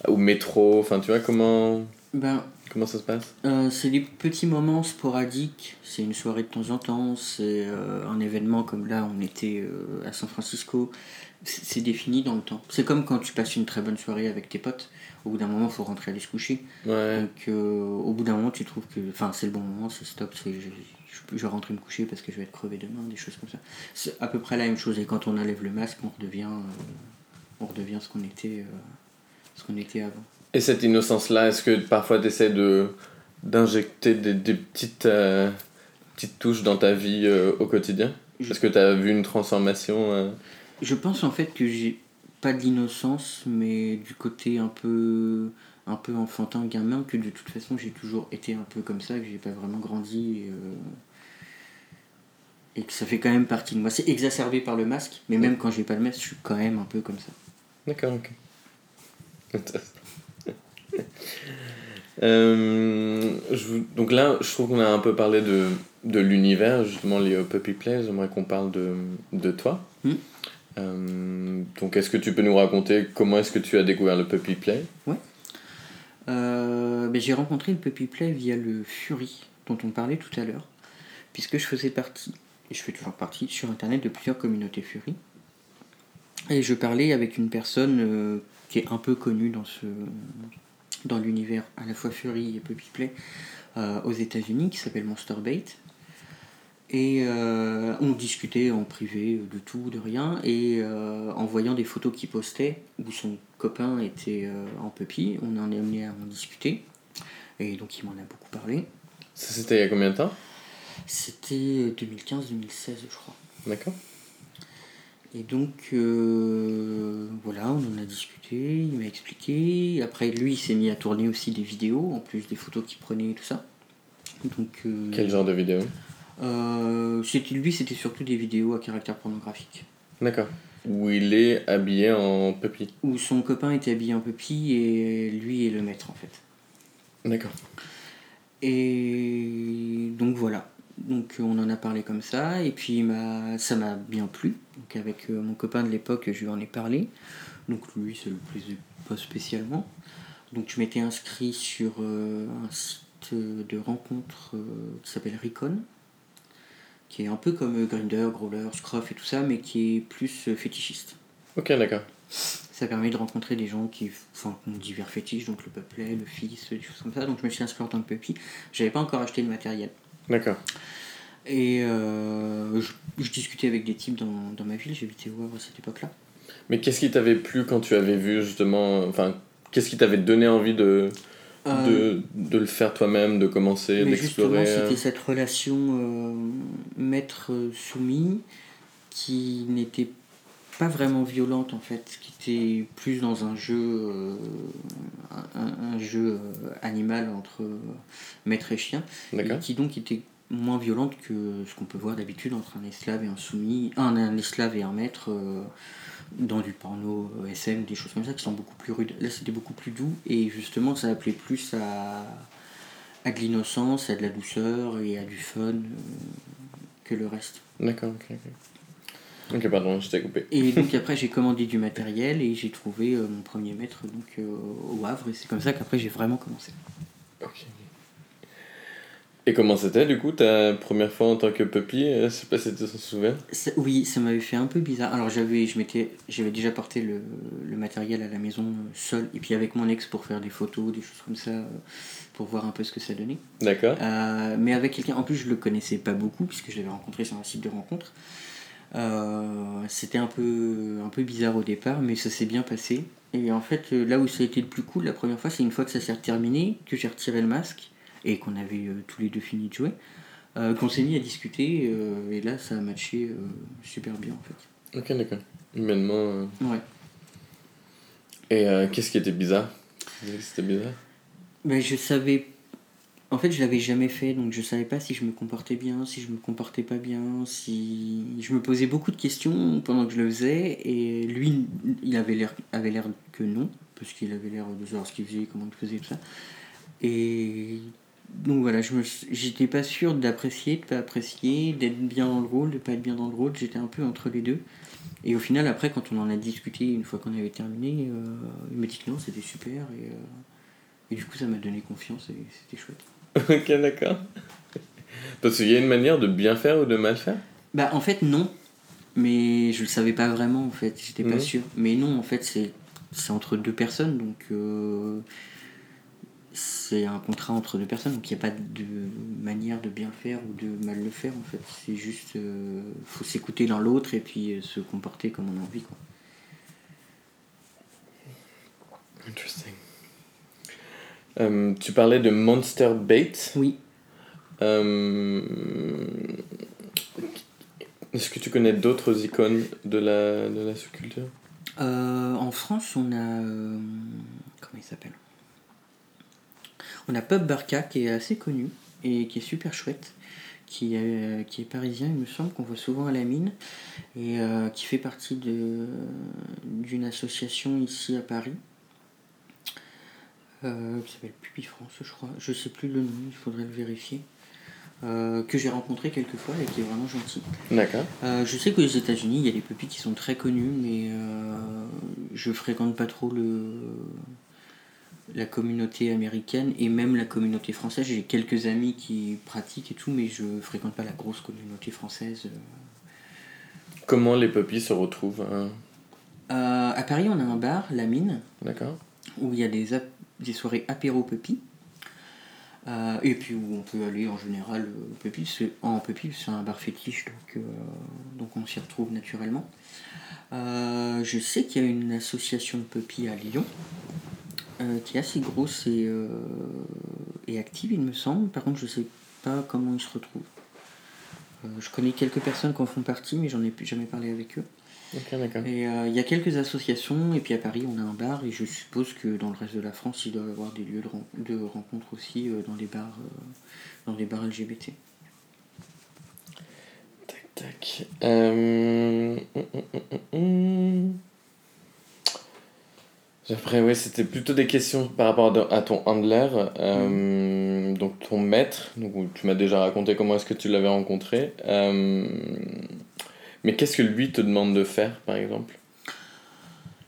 au métro, enfin, tu vois, comment. Ben, Comment ça se passe? Euh, c'est des petits moments sporadiques, c'est une soirée de temps en temps, c'est euh, un événement comme là, on était euh, à San Francisco, c'est défini dans le temps. C'est comme quand tu passes une très bonne soirée avec tes potes, au bout d'un moment, il faut rentrer aller se coucher. Ouais. Donc euh, au bout d'un moment, tu trouves que enfin, c'est le bon moment, c'est stop, c'est, je, je, je vais rentrer me coucher parce que je vais être crevé demain, des choses comme ça. C'est à peu près la même chose, et quand on enlève le masque, on redevient, euh, on redevient ce qu'on était, euh, ce qu'on était avant. Et cette innocence-là, est-ce que parfois tu essaies de, d'injecter des, des petites, petites touches dans ta vie au quotidien? Est-ce que tu as vu une transformation Je pense en fait que j'ai pas de l'innocence, mais du côté un peu, un peu enfantin, gamin, que de toute façon j'ai toujours été un peu comme ça, que j'ai pas vraiment grandi. Et, euh, et que ça fait quand même partie de moi. C'est exacerbé par le masque, mais même quand j'ai pas le masque, je suis quand même un peu comme ça. D'accord, ok. Euh, je donc là, je trouve qu'on a un peu parlé de, de l'univers, justement lié au Puppy Play. J'aimerais qu'on parle de, de toi. Hmm. Euh, donc, est-ce que tu peux nous raconter comment est-ce que tu as découvert le Puppy Play? Euh, ben, j'ai rencontré le Puppy Play via le Fury, dont on parlait tout à l'heure, puisque je faisais partie, et je fais toujours partie, sur Internet de plusieurs communautés Fury. Et je parlais avec une personne euh, qui est un peu connue dans, ce, dans l'univers à la fois Fury et Puppy Play aux États-Unis, qui s'appelle Monsterbait. Et euh, on discutait en privé de tout, de rien, et euh, en voyant des photos qu'il postait, où son copain était euh, en puppy, on en est amené à en discuter. Et donc il m'en a beaucoup parlé. Ça, c'était il y a combien de temps? C'était 2015-2016, je crois. D'accord. Et donc, voilà, on en a discuté, il m'a expliqué. Après, lui, il s'est mis à tourner aussi des vidéos, en plus des photos qu'il prenait et tout ça. Donc, Quel genre de vidéo euh, c'était, lui, c'était surtout des vidéos à caractère pornographique. D'accord. Où il est habillé en puppy. Où son copain était habillé en puppy et lui est le maître, en fait. D'accord. Et donc voilà. Donc on en a parlé comme ça, et puis il m'a- ça m'a bien plu. Donc avec euh, mon copain de l'époque, je lui en ai parlé. Donc lui, ça le plaisait pas spécialement. Donc je m'étais inscrit sur euh, un site de rencontre qui s'appelle Recon, qui est un peu comme euh, Grindr, Growler, Scruff et tout ça, mais qui est plus euh, fétichiste. Ok, d'accord. Ça permet de rencontrer des gens qui enfin, ont divers fétiches, donc le peuplet, le fils, des choses comme ça. Donc je me suis inscrit en tant que puppy. J'avais pas encore acheté le matériel. D'accord. Et euh, je, je discutais avec des types dans, dans ma ville, j'habitais au Havre à cette époque-là? Mais qu'est-ce qui t'avait plu quand tu avais vu justement. Enfin, qu'est-ce qui t'avait donné envie de, de, de le faire toi-même, de commencer, d'explorer euh, c'était cette relation euh, maître-soumis qui n'était pas vraiment violente en fait, qui était plus dans un jeu, euh, un, un jeu euh, animal entre euh, maître et chien, et qui donc était moins violente que ce qu'on peut voir d'habitude entre un esclave et un soumis, un, un esclave et un maître euh, dans du porno euh, SM, des choses comme ça qui sont beaucoup plus rudes. Là c'était beaucoup plus doux et justement ça appelait plus à, à de l'innocence, à de la douceur et à du fun euh, que le reste. D'accord, ok, ok. Ok, pardon, je t'ai coupé. Et donc après j'ai commandé du matériel et j'ai trouvé euh, mon premier maître donc, euh, au Havre et c'est comme ça qu'après j'ai vraiment commencé. Ok. Et comment c'était du coup ta première fois en tant que puppy euh, Je sais pas si tu t'en souviens. Ça- Oui, ça m'avait fait un peu bizarre. Alors j'avais, je m'étais, j'avais déjà porté le, le matériel à la maison euh, seul, et puis avec mon ex pour faire des photos, des choses comme ça, euh, pour voir un peu ce que ça donnait. D'accord. Euh, mais avec quelqu'un, en plus je le connaissais pas beaucoup, puisque je l'avais rencontré sur un site de rencontre. Euh, C'était un peu, un peu bizarre au départ, mais ça s'est bien passé. Et en fait, là où ça a été le plus cool la première fois, c'est une fois que ça s'est terminé, que j'ai retiré le masque, et qu'on avait euh, tous les deux fini de jouer, euh, qu'on s'est mis à discuter, euh, et là ça a matché super bien en fait. Ok, d'accord. Humainement. Ouais. Et qu'est-ce qui était bizarre? C'était bizarre? Mais je savais. En fait, je l'avais jamais fait, donc je savais pas si je me comportais bien, si je me comportais pas bien, si. Je me posais beaucoup de questions pendant que je le faisais, et lui, il avait l'air, avait l'air que non, parce qu'il avait l'air de savoir ce qu'il faisait, comment il faisait, tout ça. Et. Donc voilà, je j'étais pas sûr d'apprécier, de pas apprécier, d'être bien dans le rôle, de pas être bien dans le rôle, j'étais un peu entre les deux. Et au final, après, quand on en a discuté, une fois qu'on avait terminé, euh, il m'a dit que non, c'était super, et. euh, et du coup, ça m'a donné confiance et c'était chouette. Ok, d'accord. Parce qu'il y a une manière de bien faire ou de mal faire? Bah, en fait, non. Mais je le savais pas vraiment, en fait. J'étais pas Mhm. sûr. Mais non, en fait, c'est c'est entre deux personnes. Donc, euh, c'est un contrat entre deux personnes. Donc, il n'y a pas de manière de bien le faire ou de mal le faire, en fait. C'est juste. euh, faut s'écouter l'un l'autre et puis euh, se comporter comme on a envie, quoi. Interesting. Euh, tu parlais de Monster Bait. Oui. Euh, Est-ce que tu connais d'autres icônes de la, de la sous-culture? En France, on a. comment il s'appelle? On a Pub Barca qui est assez connu et qui est super chouette, qui est, qui est parisien, il me semble, qu'on voit souvent à la mine, et euh, qui fait partie de- d'une association ici à Paris. Euh, qui s'appelle Pupi France, je crois. Je sais plus le nom, il faudrait le vérifier. Euh, que j'ai rencontré quelques fois et qui est vraiment gentil. D'accord. Euh, je sais qu'aux États-Unis, il y a des pupilles qui sont très connus, mais euh, je fréquente pas trop le, la communauté américaine et même la communauté française. J'ai quelques amis qui pratiquent et tout, mais je fréquente pas la grosse communauté française. Comment les puppies se retrouvent hein? Euh, à Paris, on a un bar, La Mine, D'accord. où il y a des, des soirées apéro pupilles. Euh, et puis où on peut aller en général euh, pupilles, c'est- en pupilles, c'est un bar fétiche, donc, euh, donc on s'y retrouve naturellement. Je sais qu'il y a une association de pupilles à Lyon, euh, qui est assez grosse et, euh, et active, il me semble. Par contre, je sais pas comment ils se retrouvent. Euh, je connais quelques personnes qui en font partie, mais j'en ai plus jamais parlé avec eux. Et il y a quelques associations, et puis à Paris on a un bar, et je suppose que dans le reste de la France il doit y avoir des lieux de, ren- de rencontre aussi dans les bars, dans les bars LGBT. Tac, tac. Hum, hum, hum. Après, oui, c'était plutôt des questions par rapport à ton handler, euh, donc ton maître. Donc, tu m'as déjà raconté comment est-ce que tu l'avais rencontré. Euh, Mais qu'est-ce que lui te demande de faire, par exemple?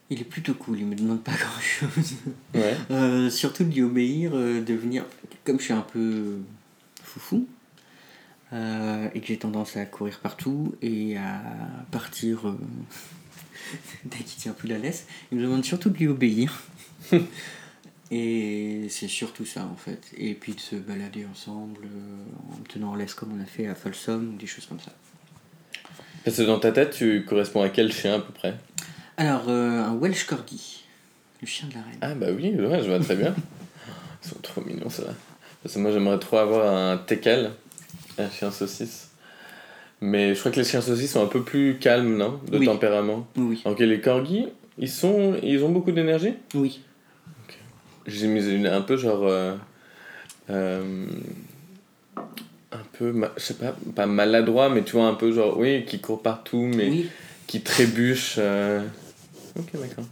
Il est plutôt cool, il me demande pas grand chose. Ouais. surtout de lui obéir, euh, de venir, comme je suis un peu foufou, euh, et que j'ai tendance à courir partout et à partir euh, dès qu'il tient plus la laisse, il me demande surtout de lui obéir. Et c'est surtout ça en fait. Et puis de se balader ensemble euh, en tenant en laisse comme on a fait à Folsom ou des choses comme ça. Parce que dans ta tête, tu corresponds à quel chien à peu près? Alors, euh, un Welsh Corgi, le chien de la reine. Ah bah oui, ouais, je vois très bien. Ils sont trop mignons ça. Parce que moi j'aimerais trop avoir un teckel, un chien saucisse. Mais je crois que les chiens saucisses sont un peu plus calmes, non De Oui. tempérament. Oui, que les corgis, ils, sont, ils ont beaucoup d'énergie? Oui. J'imagine un peu genre... euh, euh, un peu, je sais pas, pas maladroit, mais tu vois, un peu genre, oui, qui court partout, mais Oui. qui trébuche. euh. Ok, d'accord.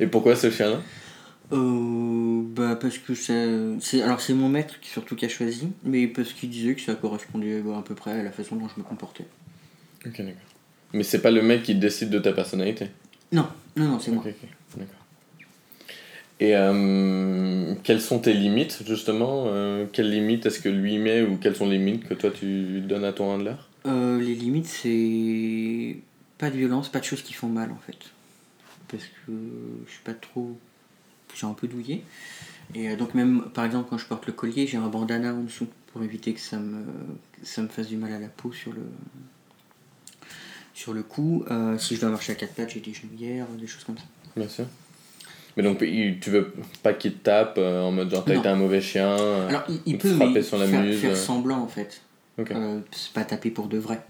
Et pourquoi ce chien-là? Euh, bah parce que ça, c'est alors c'est mon maître qui surtout qui a choisi, mais parce qu'il disait que ça correspondait bah, à peu près à la façon dont je me comportais. Ok, d'accord. Mais c'est pas le mec qui décide de ta personnalité? Non, non, non, c'est moi. Ok, ok, d'accord. Et euh, quelles sont tes limites, justement? Euh, Quelles limites est-ce que lui met ou quelles sont les limites que toi tu donnes à ton handler? Euh, les limites, c'est pas de violence, pas de choses qui font mal en fait. Parce que je suis pas trop. J'ai un peu douillé. Et euh, donc, même par exemple, quand je porte le collier, j'ai un bandana en dessous pour éviter que ça me, que ça me fasse du mal à la peau sur le, sur le cou. Euh, si je dois marcher à quatre pattes, j'ai des genouillères, des choses comme ça. Bien sûr. Mais donc, tu veux pas qu'il te tape euh, en mode genre t'as été un mauvais chien Alors, il, peut frapper mais sur la faire, muse, faire semblant en fait. Euh, c'est pas taper pour de vrai.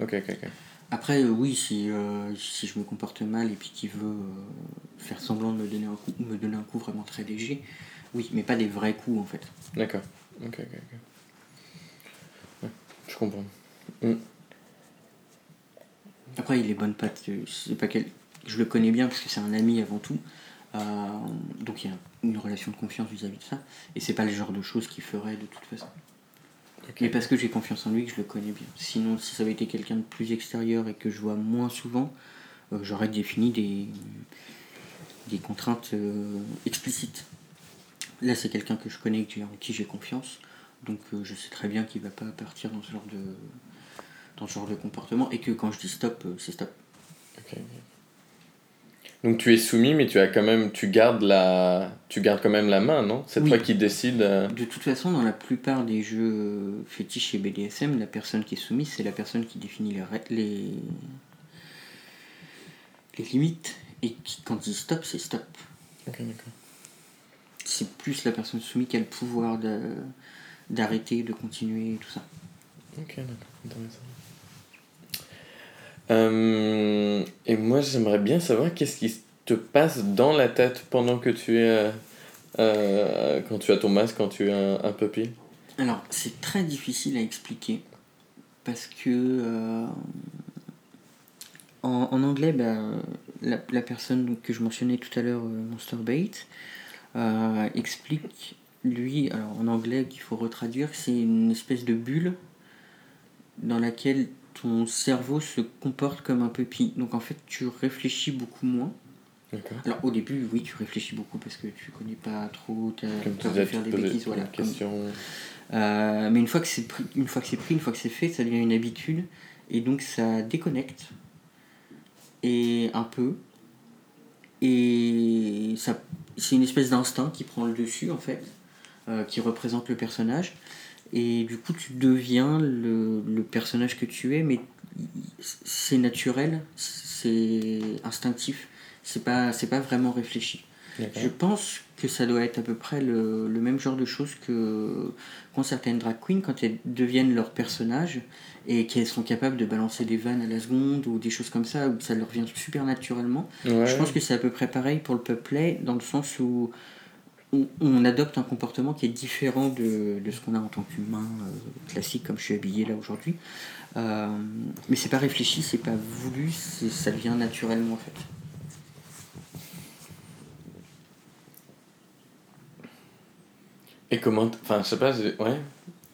ok, ok. ok. Après, euh, oui, si, euh, si je me comporte mal et puis qu'il veut euh, faire semblant de me donner un coup, me donner un coup vraiment très léger, oui, mais pas des vrais coups en fait. D'accord. Ok, ok, ok. Ouais, je comprends. Mm. Après, il est bonne patte. C'est pas quel... Je le connais bien parce que c'est un ami avant tout. Euh, donc il y a une relation de confiance vis-à-vis de ça. Et c'est pas le genre de choses qu'il ferait de toute façon. Ok. Mais parce que j'ai confiance en lui que je le connais bien. Sinon, si ça avait été quelqu'un de plus extérieur et que je vois moins souvent, euh, j'aurais défini des, des contraintes euh, explicites. Là, c'est quelqu'un que je connais, en qui j'ai confiance. Donc euh, je sais très bien qu'il va pas partir dans ce genre de dans ce genre de comportement et que quand je dis stop, c'est stop. Donc tu es soumis, mais tu as quand même, tu gardes la, tu gardes quand même la main, non? C'est Oui. toi qui décides. euh, De toute façon, dans la plupart des jeux fétiches et BDSM, la personne qui est soumise, c'est la personne qui définit les, les... les limites. Et qui, quand il dit stop, c'est stop. Ok, d'accord. C'est plus la personne soumise qui a le pouvoir de- d'arrêter, de continuer, tout ça. Ok, d'accord. Intéressant. Euh, et moi, j'aimerais bien savoir qu'est-ce qui te passe dans la tête pendant que tu es. euh, euh, quand tu as ton masque, quand tu es un, puppy. Alors, c'est très difficile à expliquer parce que en, en anglais, bah, la, la personne que je mentionnais tout à l'heure, euh, Monsterbait, explique, lui, alors en anglais qu'il faut retraduire, c'est une espèce de bulle dans laquelle ton cerveau se comporte comme un puppy. Donc en fait, tu réfléchis beaucoup moins. Alors au début, oui, tu réfléchis beaucoup parce que tu connais pas trop, tu tu peur de faire des bêtises, voilà. comme- euh, mais une fois que c'est pris, une fois que c'est pris, une fois que c'est fait, ça devient une habitude et donc ça déconnecte et un peu et ça c'est une espèce d'instinct qui prend le dessus en fait, euh, qui représente le personnage et du coup tu deviens le, le personnage que tu es, mais c'est naturel, c'est instinctif, c'est pas c'est pas vraiment réfléchi. Je pense que ça doit être à peu près le, le même genre de choses que qu'ont certaines drag queens quand elles deviennent leur personnage et qu'elles sont capables de balancer des vannes à la seconde ou des choses comme ça où ça leur vient super naturellement. Ouais. Je pense que c'est à peu près pareil pour le peuple dans le sens où on, on adopte un comportement qui est différent de, de ce qu'on a en tant qu'humain euh, classique comme je suis habillé là aujourd'hui. Euh, mais c'est pas réfléchi, c'est pas voulu, ça vient naturellement en fait. Et comment. Enfin, je sais pas, ouais.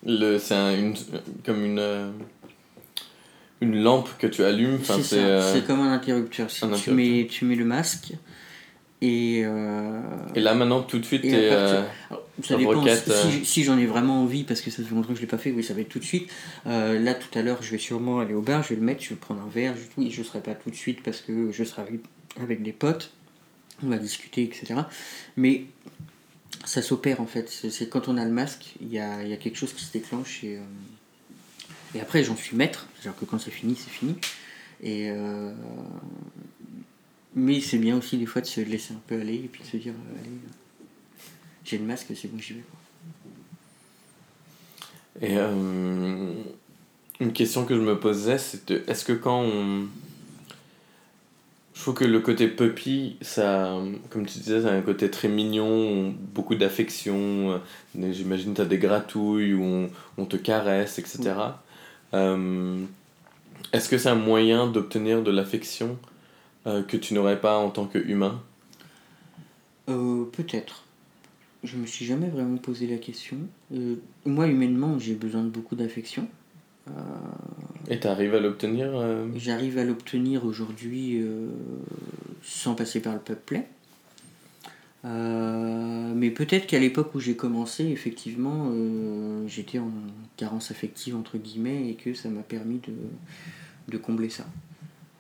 Le, c'est un- une, comme une. euh, une lampe que tu allumes. C'est euh, c'est comme un interrupteur. Si un tu, interrupteur. Mets, tu mets le masque et. euh, Et là, maintenant, tout de suite, et t'es. à partir- euh, alors, ça dépend. roquette, si euh. si j'en ai vraiment envie, parce que ça fait longtemps que je l'ai pas fait, oui, ça va être tout de suite. Euh, là, tout à l'heure, je vais sûrement aller au bar, je vais le mettre, je vais prendre un verre. Je, oui, je serai pas tout de suite parce que je serai avec, avec des potes, on va discuter, etc. Mais ça s'opère en fait. C'est c'est quand on a le masque, il y a, y a quelque chose qui se déclenche et. euh, et après, j'en suis maître, c'est-à-dire que quand c'est fini, c'est fini. Et euh, mais c'est bien aussi des fois de se laisser un peu aller et puis de se dire euh, allez, euh, j'ai le masque, c'est bon, j'y vais. quoi. Et euh, une question que je me posais, c'était est-ce que quand on. Je trouve que le côté puppy, ça, comme tu disais, ça a un côté très mignon, beaucoup d'affection. J'imagine que tu as des gratouilles où on, on te caresse, etc. Euh, est-ce que c'est un moyen d'obtenir de l'affection? Euh, que tu n'aurais pas en tant qu'humain Euh, Peut-être. Je me suis jamais vraiment posé la question. Euh, moi, humainement, j'ai besoin de beaucoup d'affection. Euh, Et tu arrives à l'obtenir J'arrive à l'obtenir aujourd'hui sans passer par le peuple. Euh, mais peut-être qu'à l'époque où j'ai commencé, effectivement, euh, j'étais en carence affective, entre guillemets, et que ça m'a permis de, de combler ça.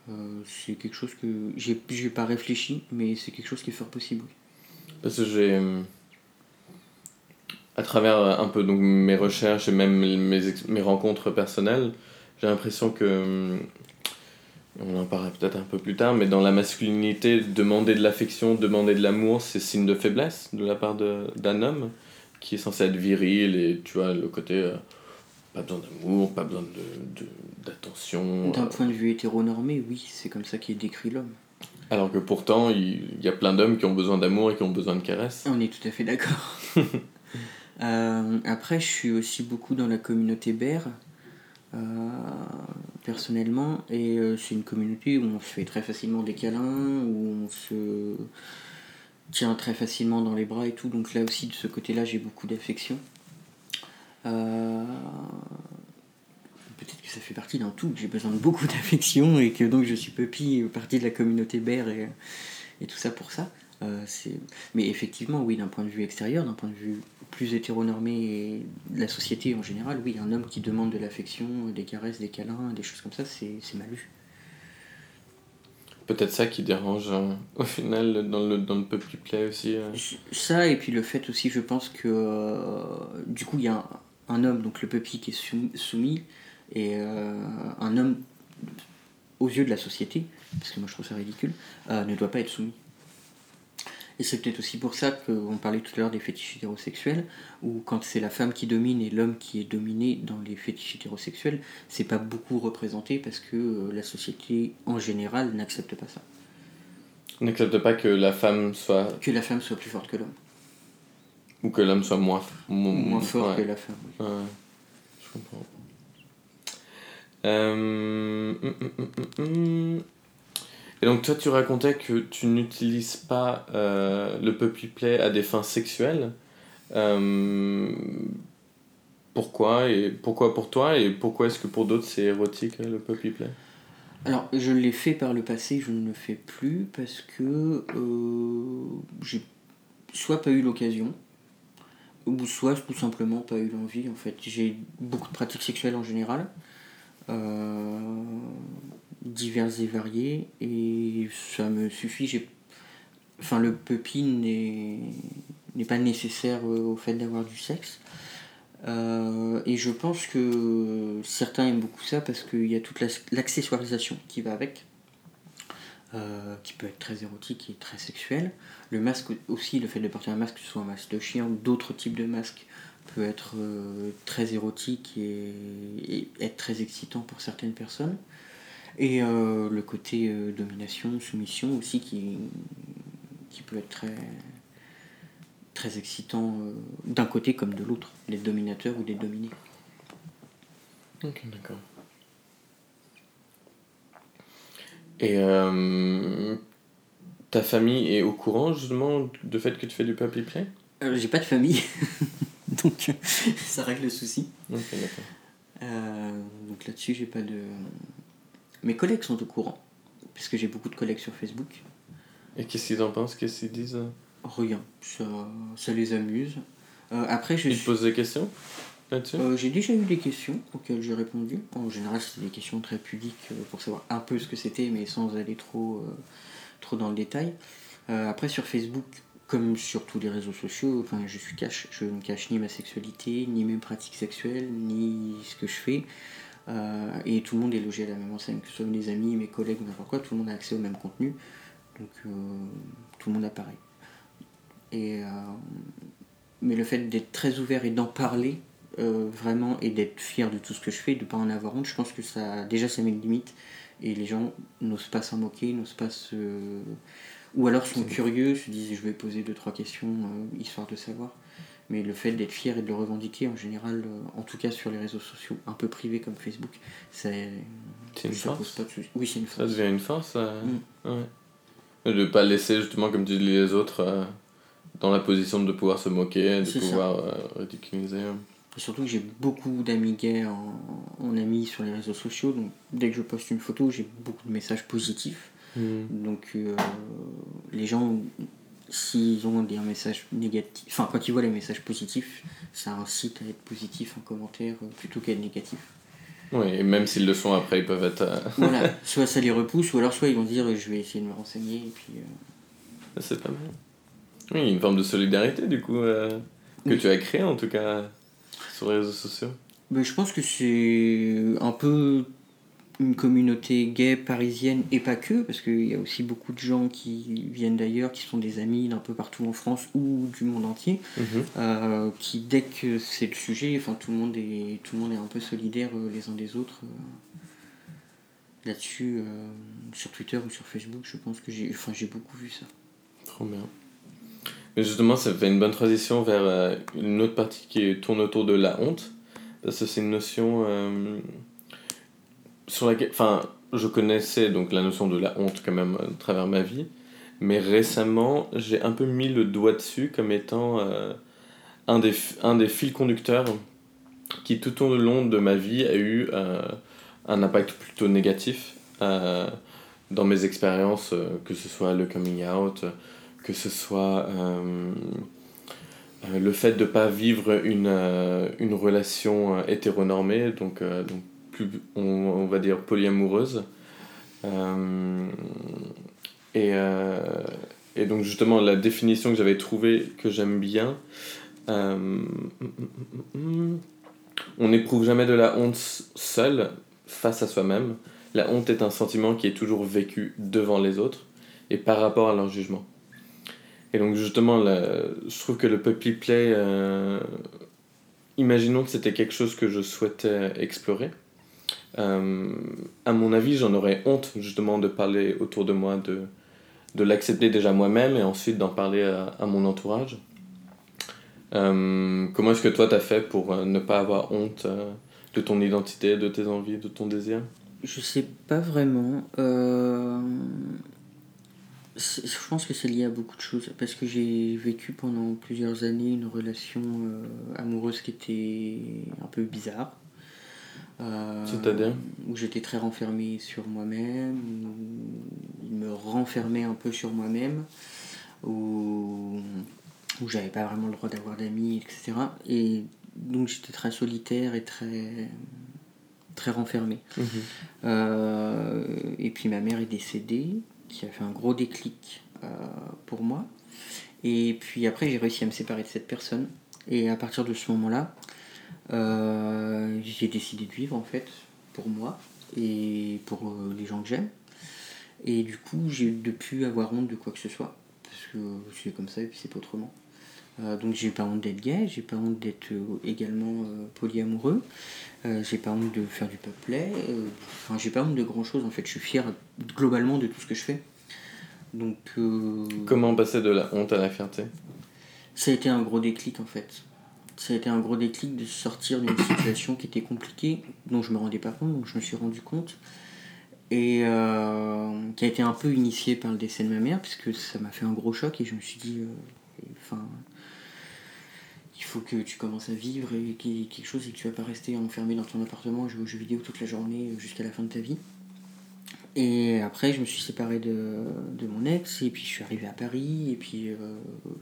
Euh, c'est quelque chose que j'ai j'ai pas réfléchi, mais c'est quelque chose qui est fort possible. Parce que j'ai. euh, À travers euh, un peu donc, mes recherches et même mes, mes rencontres personnelles, j'ai l'impression que. On en parlera peut-être un peu plus tard, mais dans la masculinité, demander de l'affection, demander de l'amour, c'est signe de faiblesse de la part d'un homme qui est censé être viril et tu vois le côté. Pas besoin d'amour, pas besoin de- de- d'attention. D'un euh, point de vue hétéronormé, oui, c'est comme ça qu'est décrit l'homme. alors que pourtant, il y a plein d'hommes qui ont besoin d'amour et qui ont besoin de caresses. On est tout à fait d'accord. Euh, après, je suis aussi beaucoup dans la communauté BER, euh, personnellement, et euh, c'est une communauté où on se fait très facilement des câlins, où on se tient très facilement dans les bras et tout, donc là aussi, de ce côté-là, j'ai beaucoup d'affection. Euh, Peut-être que ça fait partie d'un tout, que j'ai besoin de beaucoup d'affection et que donc je suis puppy, partie de la communauté BER et, et tout ça pour ça. Euh, mais effectivement, oui, d'un point de vue extérieur, d'un point de vue plus hétéronormé et de la société en général, oui, un homme qui demande de l'affection, des caresses, des câlins, des choses comme ça, c'est mal vu. Peut-être ça qui dérange euh, au final dans le, dans le puppy play aussi. euh. Ça, et puis le fait aussi, je pense que du coup, il y a un, un homme, donc le puppy, qui est soumis, et euh, un homme, aux yeux de la société, parce que moi je trouve ça ridicule, euh, ne doit pas être soumis. Et c'est peut-être aussi pour ça qu'on parlait tout à l'heure des fétiches hétérosexuels, où quand c'est la femme qui domine et l'homme qui est dominé dans les fétiches hétérosexuels, c'est pas beaucoup représenté parce que euh, la société en général n'accepte pas ça. N'accepte pas que la femme soit. Que la femme soit plus forte que l'homme, ou que l'homme soit moins, mo- moins fort ouais. que la femme. oui. Ouais, je comprends. Euh, hum, hum, hum. Et donc toi tu racontais que tu n'utilises pas euh, le puppy play à des fins sexuelles. Euh, pourquoi et pourquoi pour toi et pourquoi est-ce que pour d'autres c'est érotique le puppy play? Alors, je l'ai fait par le passé, je ne le fais plus parce que j'ai soit pas eu l'occasion, ou soit tout simplement pas eu l'envie. En fait, j'ai beaucoup de pratiques sexuelles en général, euh, diverses et variées, et ça me suffit. J'ai, enfin, le puppy n'est n'est pas nécessaire euh, au fait d'avoir du sexe. Euh, et je pense que certains aiment beaucoup ça parce qu'il y a toute la- l'accessoirisation qui va avec, euh, qui peut être très érotique et très sexuel. Le masque aussi, le fait de porter un masque, que ce soit un masque de chien d'autres types de masques, peut être euh, très érotique et, être très excitant pour certaines personnes. Et euh, le côté domination, soumission aussi qui, qui peut être très, très excitant d'un côté comme de l'autre, d'être dominateur ou d'être dominé. Ok, d'accord. Et euh, ta famille est au courant justement du fait que tu fais du puppy play Euh, J'ai pas de famille, donc ça règle le souci. Ok, d'accord. Euh, donc là-dessus, j'ai pas de. Mes collègues sont au courant, parce que j'ai beaucoup de collègues sur Facebook. Et qu'est-ce qu'ils en pensent Qu'est-ce qu'ils disent? Rien, ça, ça les amuse. Euh, après, je Ils te suis- posent des questions? Euh, j'ai déjà eu des questions auxquelles j'ai répondu. En général, c'était des questions très pudiques euh, pour savoir un peu ce que c'était, mais sans aller trop, euh, trop dans le détail. Après, sur Facebook, comme sur tous les réseaux sociaux, enfin, je suis cash. Je ne cache ni ma sexualité, ni mes pratiques sexuelles, ni ce que je fais. Et tout le monde est logé à la même enseigne, que ce soit mes amis, mes collègues, n'importe quoi, tout le monde a accès au même contenu. Donc, tout le monde a pareil. Et, mais le fait d'être très ouvert et d'en parler, euh, vraiment, et d'être fier de tout ce que je fais, de ne pas en avoir honte, je pense que ça, déjà, ça met une limite. Et les gens n'osent pas s'en moquer, n'osent pas se. Ou alors sont curieux, se disent je vais poser deux, trois questions, euh, histoire de savoir. Mais le fait d'être fier et de le revendiquer, en général, euh, en tout cas sur les réseaux sociaux un peu privés comme Facebook, ça, C'est une ça force pose pas de soucis. Oui, c'est une Ça force. devient une force euh, Mm. ouais. De pas laisser justement, comme tu dis, les autres dans la position de pouvoir se moquer, de C'est ça. pouvoir ridiculiser. Surtout que j'ai beaucoup d'amis gays en, en amis sur les réseaux sociaux, donc dès que je poste une photo, j'ai beaucoup de messages positifs. Mm. Donc euh, les gens s'ils ont des messages négatifs, enfin quand ils voient les messages positifs, ça incite à être positif en commentaire euh, plutôt qu'à être négatif. Oui, et même s'ils le sont après, ils peuvent être. euh, Voilà, soit ça les repousse, ou alors soit ils vont dire je vais essayer de me renseigner, et puis... euh, C'est pas mal. Oui, une forme de solidarité du coup euh, que Oui. tu as créée en tout cas sur les réseaux sociaux. Ben, je pense que c'est un peu une communauté gay parisienne et pas que, parce qu'il y a aussi beaucoup de gens qui viennent d'ailleurs, qui sont des amis d'un peu partout en France ou du monde entier, Mhm. euh, qui dès que c'est le sujet, enfin tout le monde est tout le monde est un peu solidaire euh, les uns des autres euh, là-dessus sur Twitter ou sur Facebook. Je pense que j'ai enfin j'ai beaucoup vu ça. Trop bien. Mais justement, ça fait une bonne transition vers euh, une autre partie qui tourne autour de la honte. Parce que c'est une notion euh, sur laquelle. Enfin, je connaissais donc la notion de la honte quand même à travers ma vie. Mais récemment, j'ai un peu mis le doigt dessus comme étant euh, un, des, un des fils conducteurs qui tout au long de ma vie a eu euh, un impact plutôt négatif euh, dans mes expériences, euh, que ce soit le coming out, que ce soit euh, euh, le fait de ne pas vivre une, euh, relation hétéronormée, donc, plus, on, va dire polyamoureuse. Et, et donc justement la définition que j'avais trouvée que j'aime bien, on n'éprouve jamais de la honte seul face à soi-même. La honte est un sentiment qui est toujours vécu devant les autres et par rapport à leur jugement. Et donc justement, je trouve que le puppy play, euh, imaginons que c'était quelque chose que je souhaitais explorer. Euh, à mon avis, j'en aurais honte justement de parler autour de moi, de, de l'accepter déjà moi-même et ensuite d'en parler à, mon entourage. Euh, comment est-ce que toi t'as fait pour euh, ne pas avoir honte de ton identité, de tes envies, de ton désir? Je sais pas vraiment. Je pense que c'est lié à beaucoup de choses. Parce que j'ai vécu pendant plusieurs années une relation euh, amoureuse qui était un peu bizarre. Euh, C'est-à-dire Où j'étais très renfermé sur moi-même, où il me renfermait un peu sur moi-même, où, où j'avais pas vraiment le droit d'avoir d'amis, etc. Et donc j'étais très solitaire et très, très renfermé. Euh, et puis ma mère est décédée, qui a fait un gros déclic euh, pour moi. Et puis après, j'ai réussi à me séparer de cette personne. Et à partir de ce moment-là, euh, j'ai décidé de vivre en fait pour moi et pour euh, les gens que j'aime. Et du coup, j'ai de plus avoir honte de quoi que ce soit. Parce que c'est comme ça et puis c'est pas autrement. Euh, donc j'ai pas honte d'être gay, j'ai pas honte d'être euh, également euh, polyamoureux, j'ai pas honte de faire du peuplet, enfin j'ai pas honte de grand chose en fait, je suis fier globalement de tout ce que je fais. Donc Comment passer de la honte à la fierté? Ça a été un gros déclic en fait. Ça a été un gros déclic de sortir d'une situation qui était compliquée, dont je me rendais pas compte, donc je me suis rendu compte. Et euh, qui a été un peu initié par le décès de ma mère, puisque ça m'a fait un gros choc et je me suis dit, euh, enfin, il faut que tu commences à vivre et quelque chose et que tu vas pas rester enfermé dans ton appartement, jouer aux jeux vidéo toute la journée euh, jusqu'à la fin de ta vie. Et après, je me suis séparé de, de mon ex, et puis je suis arrivé à Paris, et puis euh,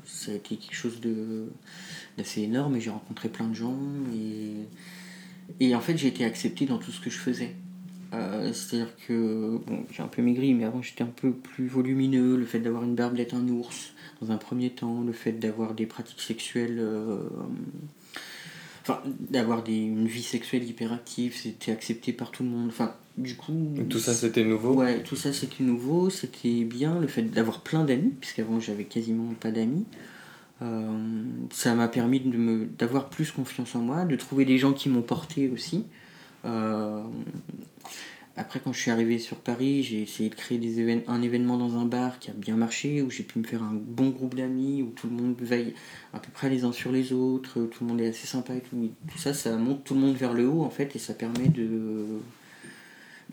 ça a été quelque chose d'assez énorme, et j'ai rencontré plein de gens, et, et en fait, j'ai été accepté dans tout ce que je faisais. Euh, C'est-à-dire que, bon, j'ai un peu maigri, mais avant j'étais un peu plus volumineux, le fait d'avoir une barbelette, un ours, dans un premier temps, le fait d'avoir des pratiques sexuelles. euh, Enfin, d'avoir une vie sexuelle hyperactive, c'était accepté par tout le monde. Enfin, du coup. Tout ça c'était nouveau? Ouais, tout ça c'était nouveau, c'était bien. Le fait d'avoir plein d'amis, puisqu'avant j'avais quasiment pas d'amis, euh, ça m'a permis de me, d'avoir plus confiance en moi, de trouver des gens qui m'ont porté aussi. Euh, après, quand je suis arrivé sur Paris, j'ai essayé de créer des évén- un événement dans un bar qui a bien marché, où j'ai pu me faire un bon groupe d'amis, où tout le monde veille à peu près les uns sur les autres, tout le monde est assez sympa et tout. Tout ça, ça monte tout le monde vers le haut en fait, et ça permet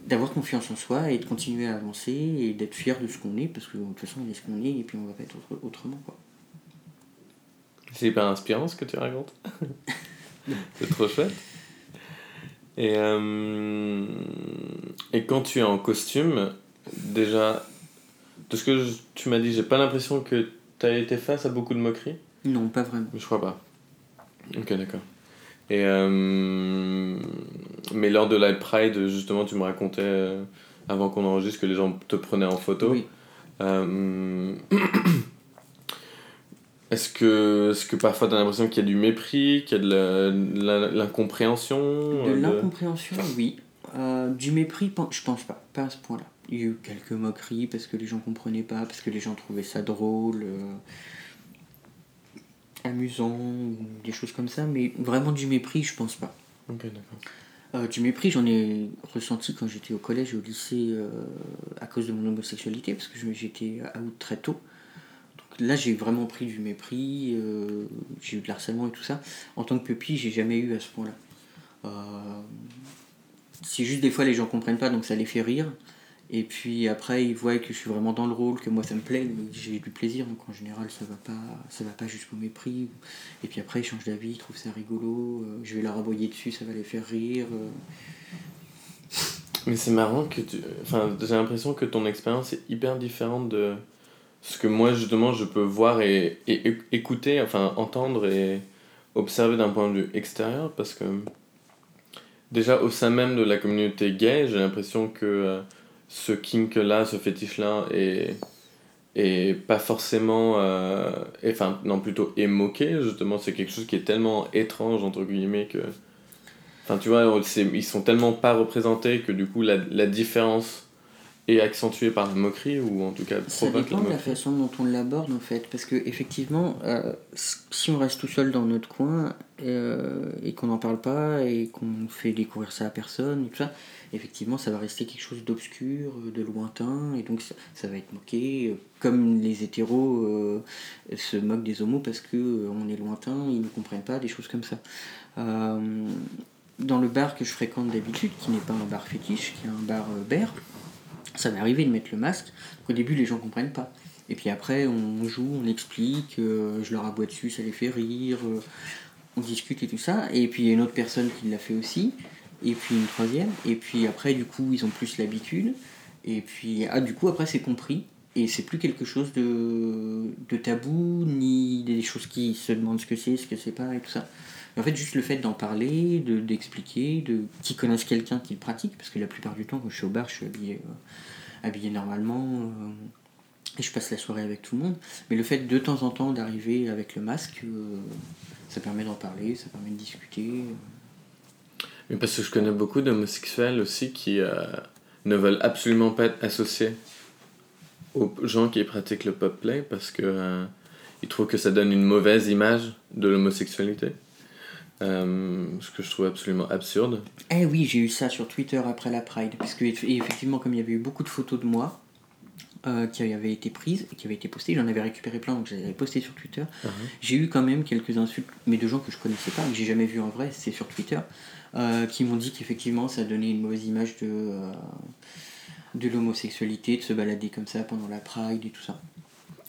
d'avoir confiance en soi et de continuer à avancer et d'être fier de ce qu'on est, parce que de toute façon, on est ce qu'on est et puis on va pas être autre- autrement. C'est hyper inspirant ce que tu racontes. c'est trop chouette. Et, euh, et quand tu es en costume, déjà, de ce que je- tu m'as dit, j'ai pas l'impression que T'as été face à beaucoup de moqueries? Non, pas vraiment. Je crois pas. Ok, d'accord. Et euh, mais lors de la Pride, justement, tu me racontais euh, avant qu'on enregistre que les gens te prenaient en photo. Oui. Est-ce que, est que parfois tu as l'impression qu'il y a du mépris, qu'il y a de de l'incompréhension De euh, l'incompréhension, oui. Euh, du mépris, je pense pas. Pas à ce point-là. Il y a eu quelques moqueries parce que les gens comprenaient pas, parce que les gens trouvaient ça drôle, euh, amusant, des choses comme ça. Mais vraiment du mépris, je pense pas. Ok, d'accord. Euh, du mépris, j'en ai ressenti quand j'étais au collège et au lycée à cause de mon homosexualité, parce que j'étais out très tôt. Là, j'ai vraiment pris du mépris, euh, j'ai eu de l'harcèlement et tout ça. En tant que pupille, j'ai jamais eu à ce point-là. Euh, c'est juste des fois, les gens comprennent pas, donc ça les fait rire. Et puis après, ils voient que je suis vraiment dans le rôle, que moi ça me plaît, j'ai du plaisir. Donc en général, ça va pas, ça va pas jusqu'au mépris. Et puis après, ils changent d'avis, ils trouvent ça rigolo. euh, je vais leur aboyer dessus, ça va les faire rire. euh. Mais c'est marrant que tu. Enfin, j'ai l'impression que ton expérience est hyper différente de ce que moi, justement, je peux voir et, et éc- écouter, enfin, entendre et observer d'un point de vue extérieur parce que. Déjà, au sein même de la communauté gay, j'ai l'impression que euh, ce kink-là, ce fétiche-là est, est pas forcément. euh, Enfin, non, plutôt est moqué, justement. C'est quelque chose qui est tellement étrange, entre guillemets, que. Enfin, tu vois, ils sont tellement pas représentés que du coup, la, la différence est accentuée par la moquerie, ou en tout cas Ça dépend la de la façon dont on l'aborde en fait, parce que effectivement, euh, si on reste tout seul dans notre coin euh, et qu'on n'en parle pas et qu'on fait découvrir ça à personne et tout ça, effectivement, ça va rester quelque chose d'obscur, euh, de lointain, et donc ça, ça va être moqué, comme les hétéros euh, se moquent des homos parce que on est lointain, ils ne comprennent pas, des choses comme ça. Dans le bar que je fréquente d'habitude, qui n'est pas un bar fétiche, qui est un bar euh, bear, ça m'est arrivé de mettre le masque. Au début, les gens comprennent pas. Et puis après, on joue, on explique, euh, je leur aboie dessus, ça les fait rire, euh, on discute et tout ça. Et puis il y a une autre personne qui l'a fait aussi, et puis une troisième. Et puis après, du coup, ils ont plus l'habitude. Et puis, ah, du coup, après, c'est compris. Et c'est plus quelque chose de, de tabou, ni des choses qui se demandent ce que c'est, ce que c'est pas, et tout ça. En fait, juste le fait d'en parler, de, d'expliquer, de, qu'ils connaissent quelqu'un qui le pratique, parce que la plupart du temps, quand je suis au bar, je suis habillé, euh, habillé normalement, euh, et je passe la soirée avec tout le monde. Mais le fait de temps en temps d'arriver avec le masque, euh, ça permet d'en parler, ça permet de discuter. Mais parce que je connais beaucoup d'homosexuels aussi qui ne veulent absolument pas être associés aux gens qui pratiquent le pop play parce que ils trouvent que ça donne une mauvaise image de l'homosexualité. Euh, ce que je trouve absolument absurde. Eh oui, j'ai eu ça sur Twitter après la Pride, parce que et effectivement, comme il y avait eu beaucoup de photos de moi euh, qui avaient été prises et qui avaient été postées, j'en avais récupéré plein, donc je les avais postées sur Twitter. J'ai eu quand même quelques insultes, mais de gens que je connaissais pas, que j'ai jamais vu en vrai, c'est sur Twitter, euh, qui m'ont dit qu'effectivement ça donnait une mauvaise image de, de l'homosexualité, de se balader comme ça pendant la Pride et tout ça.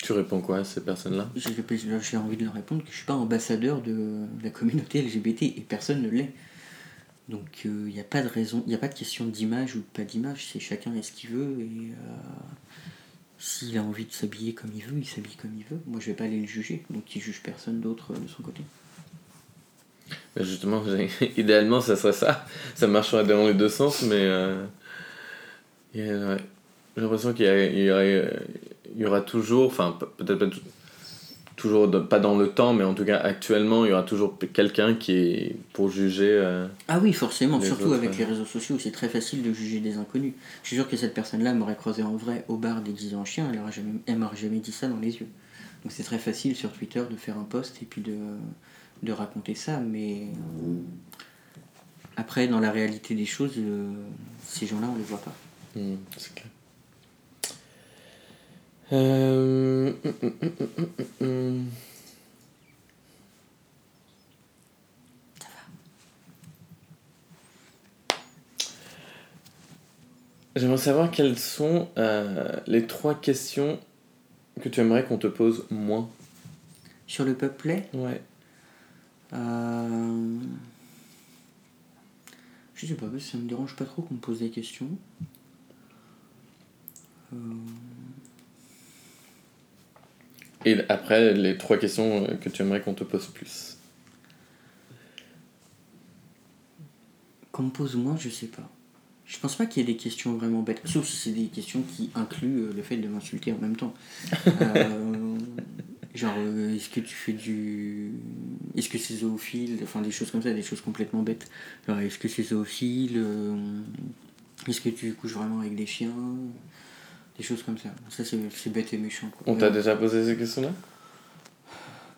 Tu réponds quoi à ces personnes-là? J'ai envie de leur répondre que je suis pas ambassadeur de la communauté LGBT et personne ne l'est. Donc il n'y a pas de raison, il n'y a pas de question d'image ou pas d'image, c'est chacun est ce qu'il veut et euh, s'il a envie de s'habiller comme il veut, il s'habille comme il veut. Moi je vais pas aller le juger, donc il juge personne d'autre euh, de son côté. Ben justement, idéalement, ça serait ça. Ça marcherait dans les deux sens, mais euh, j'ai l'impression qu'il y, y aurait, euh, il y aura toujours, enfin pe- peut-être pas tou- toujours pas dans le temps, mais en tout cas actuellement, il y aura toujours quelqu'un qui est pour juger. euh, Ah oui, forcément, surtout autres, avec ouais. les réseaux sociaux, c'est très facile de juger des inconnus. Je suis sûr que cette personne-là m'aurait croisé en vrai au bar déguisé en chien, elle aurait jamais, elle m'aurait jamais dit ça dans les yeux. Donc c'est très facile sur Twitter de faire un post et puis de, de raconter ça, mais après, dans la réalité des choses, euh, ces gens-là, on les voit pas. hmm, c'est clair. Euh, hum, hum. J'aimerais savoir quelles sont euh, les trois questions que tu aimerais qu'on te pose moins. Sur le peuple? Ouais. euh... je sais pas, ça me dérange pas trop qu'on me pose des questions. Euh, Et après, les trois questions que tu aimerais qu'on te pose plus. Qu'on me pose moins, je sais pas. Je pense pas qu'il y ait des questions vraiment bêtes, sauf si c'est des questions qui incluent euh, le fait de m'insulter en même temps. Euh, genre, euh, est-ce que tu fais du. Est-ce que c'est zoophile? Enfin, des choses comme ça, des choses complètement bêtes. Genre, est-ce que c'est zoophile? Euh, Est-ce que tu couches vraiment avec des chiens? Des choses comme ça. Ça, c'est bête et méchant. quoi. On t'a déjà posé ces questions-là?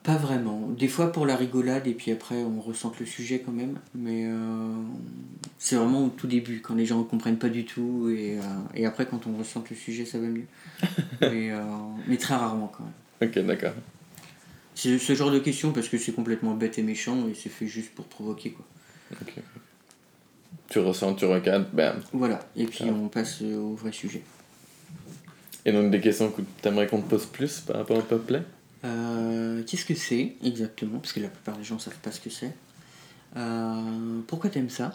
Pas vraiment. Des fois pour la rigolade et puis après on ressent le sujet quand même. Mais euh, c'est vraiment au tout début quand les gens ne comprennent pas du tout et, euh, et après quand on ressent le sujet ça va mieux. mais, euh, mais très rarement quand même. Ok, d'accord. C'est ce genre de questions parce que c'est complètement bête et méchant et c'est fait juste pour provoquer quoi. Ok. Tu ressens, tu regardes, bam. Voilà. Et puis Ah. on passe au vrai sujet. Et donc des questions que t'aimerais qu'on te pose plus par rapport au peuple? Euh, Qu'est-ce que c'est exactement? Parce que la plupart des gens savent pas ce que c'est. Euh, pourquoi t'aimes ça?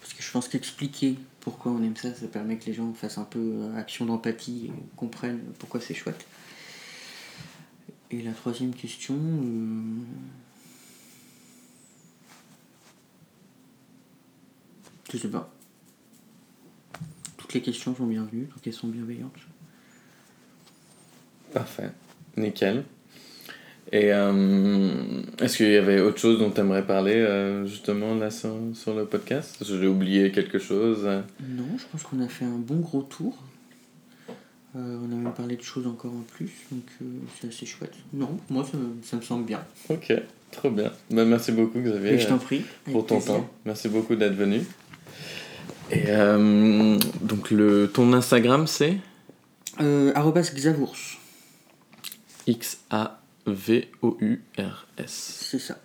Parce que je pense qu'expliquer pourquoi on aime ça, ça permet que les gens fassent un peu euh, action d'empathie et comprennent pourquoi c'est chouette. Et la troisième question. euh, Je sais pas. Toutes les questions sont bienvenues, tant qu'elles sont bienveillantes. Parfait. Nickel. Et euh, est-ce qu'il y avait autre chose dont tu aimerais parler euh, justement là sur, sur le podcast? J'ai oublié quelque chose. Non, je pense qu'on a fait un bon gros tour. Euh, on a même parlé de choses encore en plus, donc c'est assez chouette. Non, moi ça, me- ça me semble bien. Ok, trop bien. Ben, merci beaucoup Xavier Et je t'en prie. pour ton plaisir. temps. Merci beaucoup d'être venu. Et donc le, ton Instagram c'est? Euh, Xavours, X-A-V-O-U-R-S. c'est ça.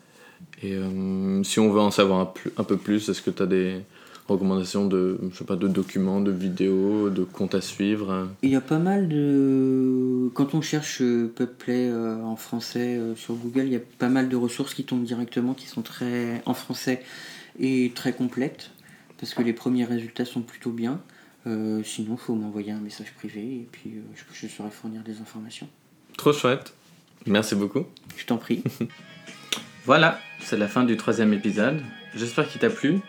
Et euh, si on veut en savoir un, un peu plus, est-ce que tu as des recommandations de, je sais pas, de documents, de vidéos, de comptes à suivre hein? Il y a pas mal de. Quand on cherche Pubplay euh, en français euh, sur Google, il y a pas mal de ressources qui tombent directement, qui sont très en français et très complètes, parce que les premiers résultats sont plutôt bien. Sinon, il faut m'envoyer un message privé et puis je, je saurai fournir des informations. Trop chouette. Merci beaucoup. Je t'en prie. Voilà, c'est la fin du troisième épisode. J'espère qu'il t'a plu.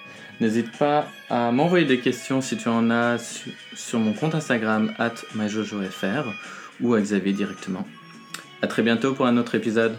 N'hésite pas à m'envoyer des questions si tu en as su- sur mon compte Instagram at myjojofr ou à Xavier directement. A très bientôt pour un autre épisode.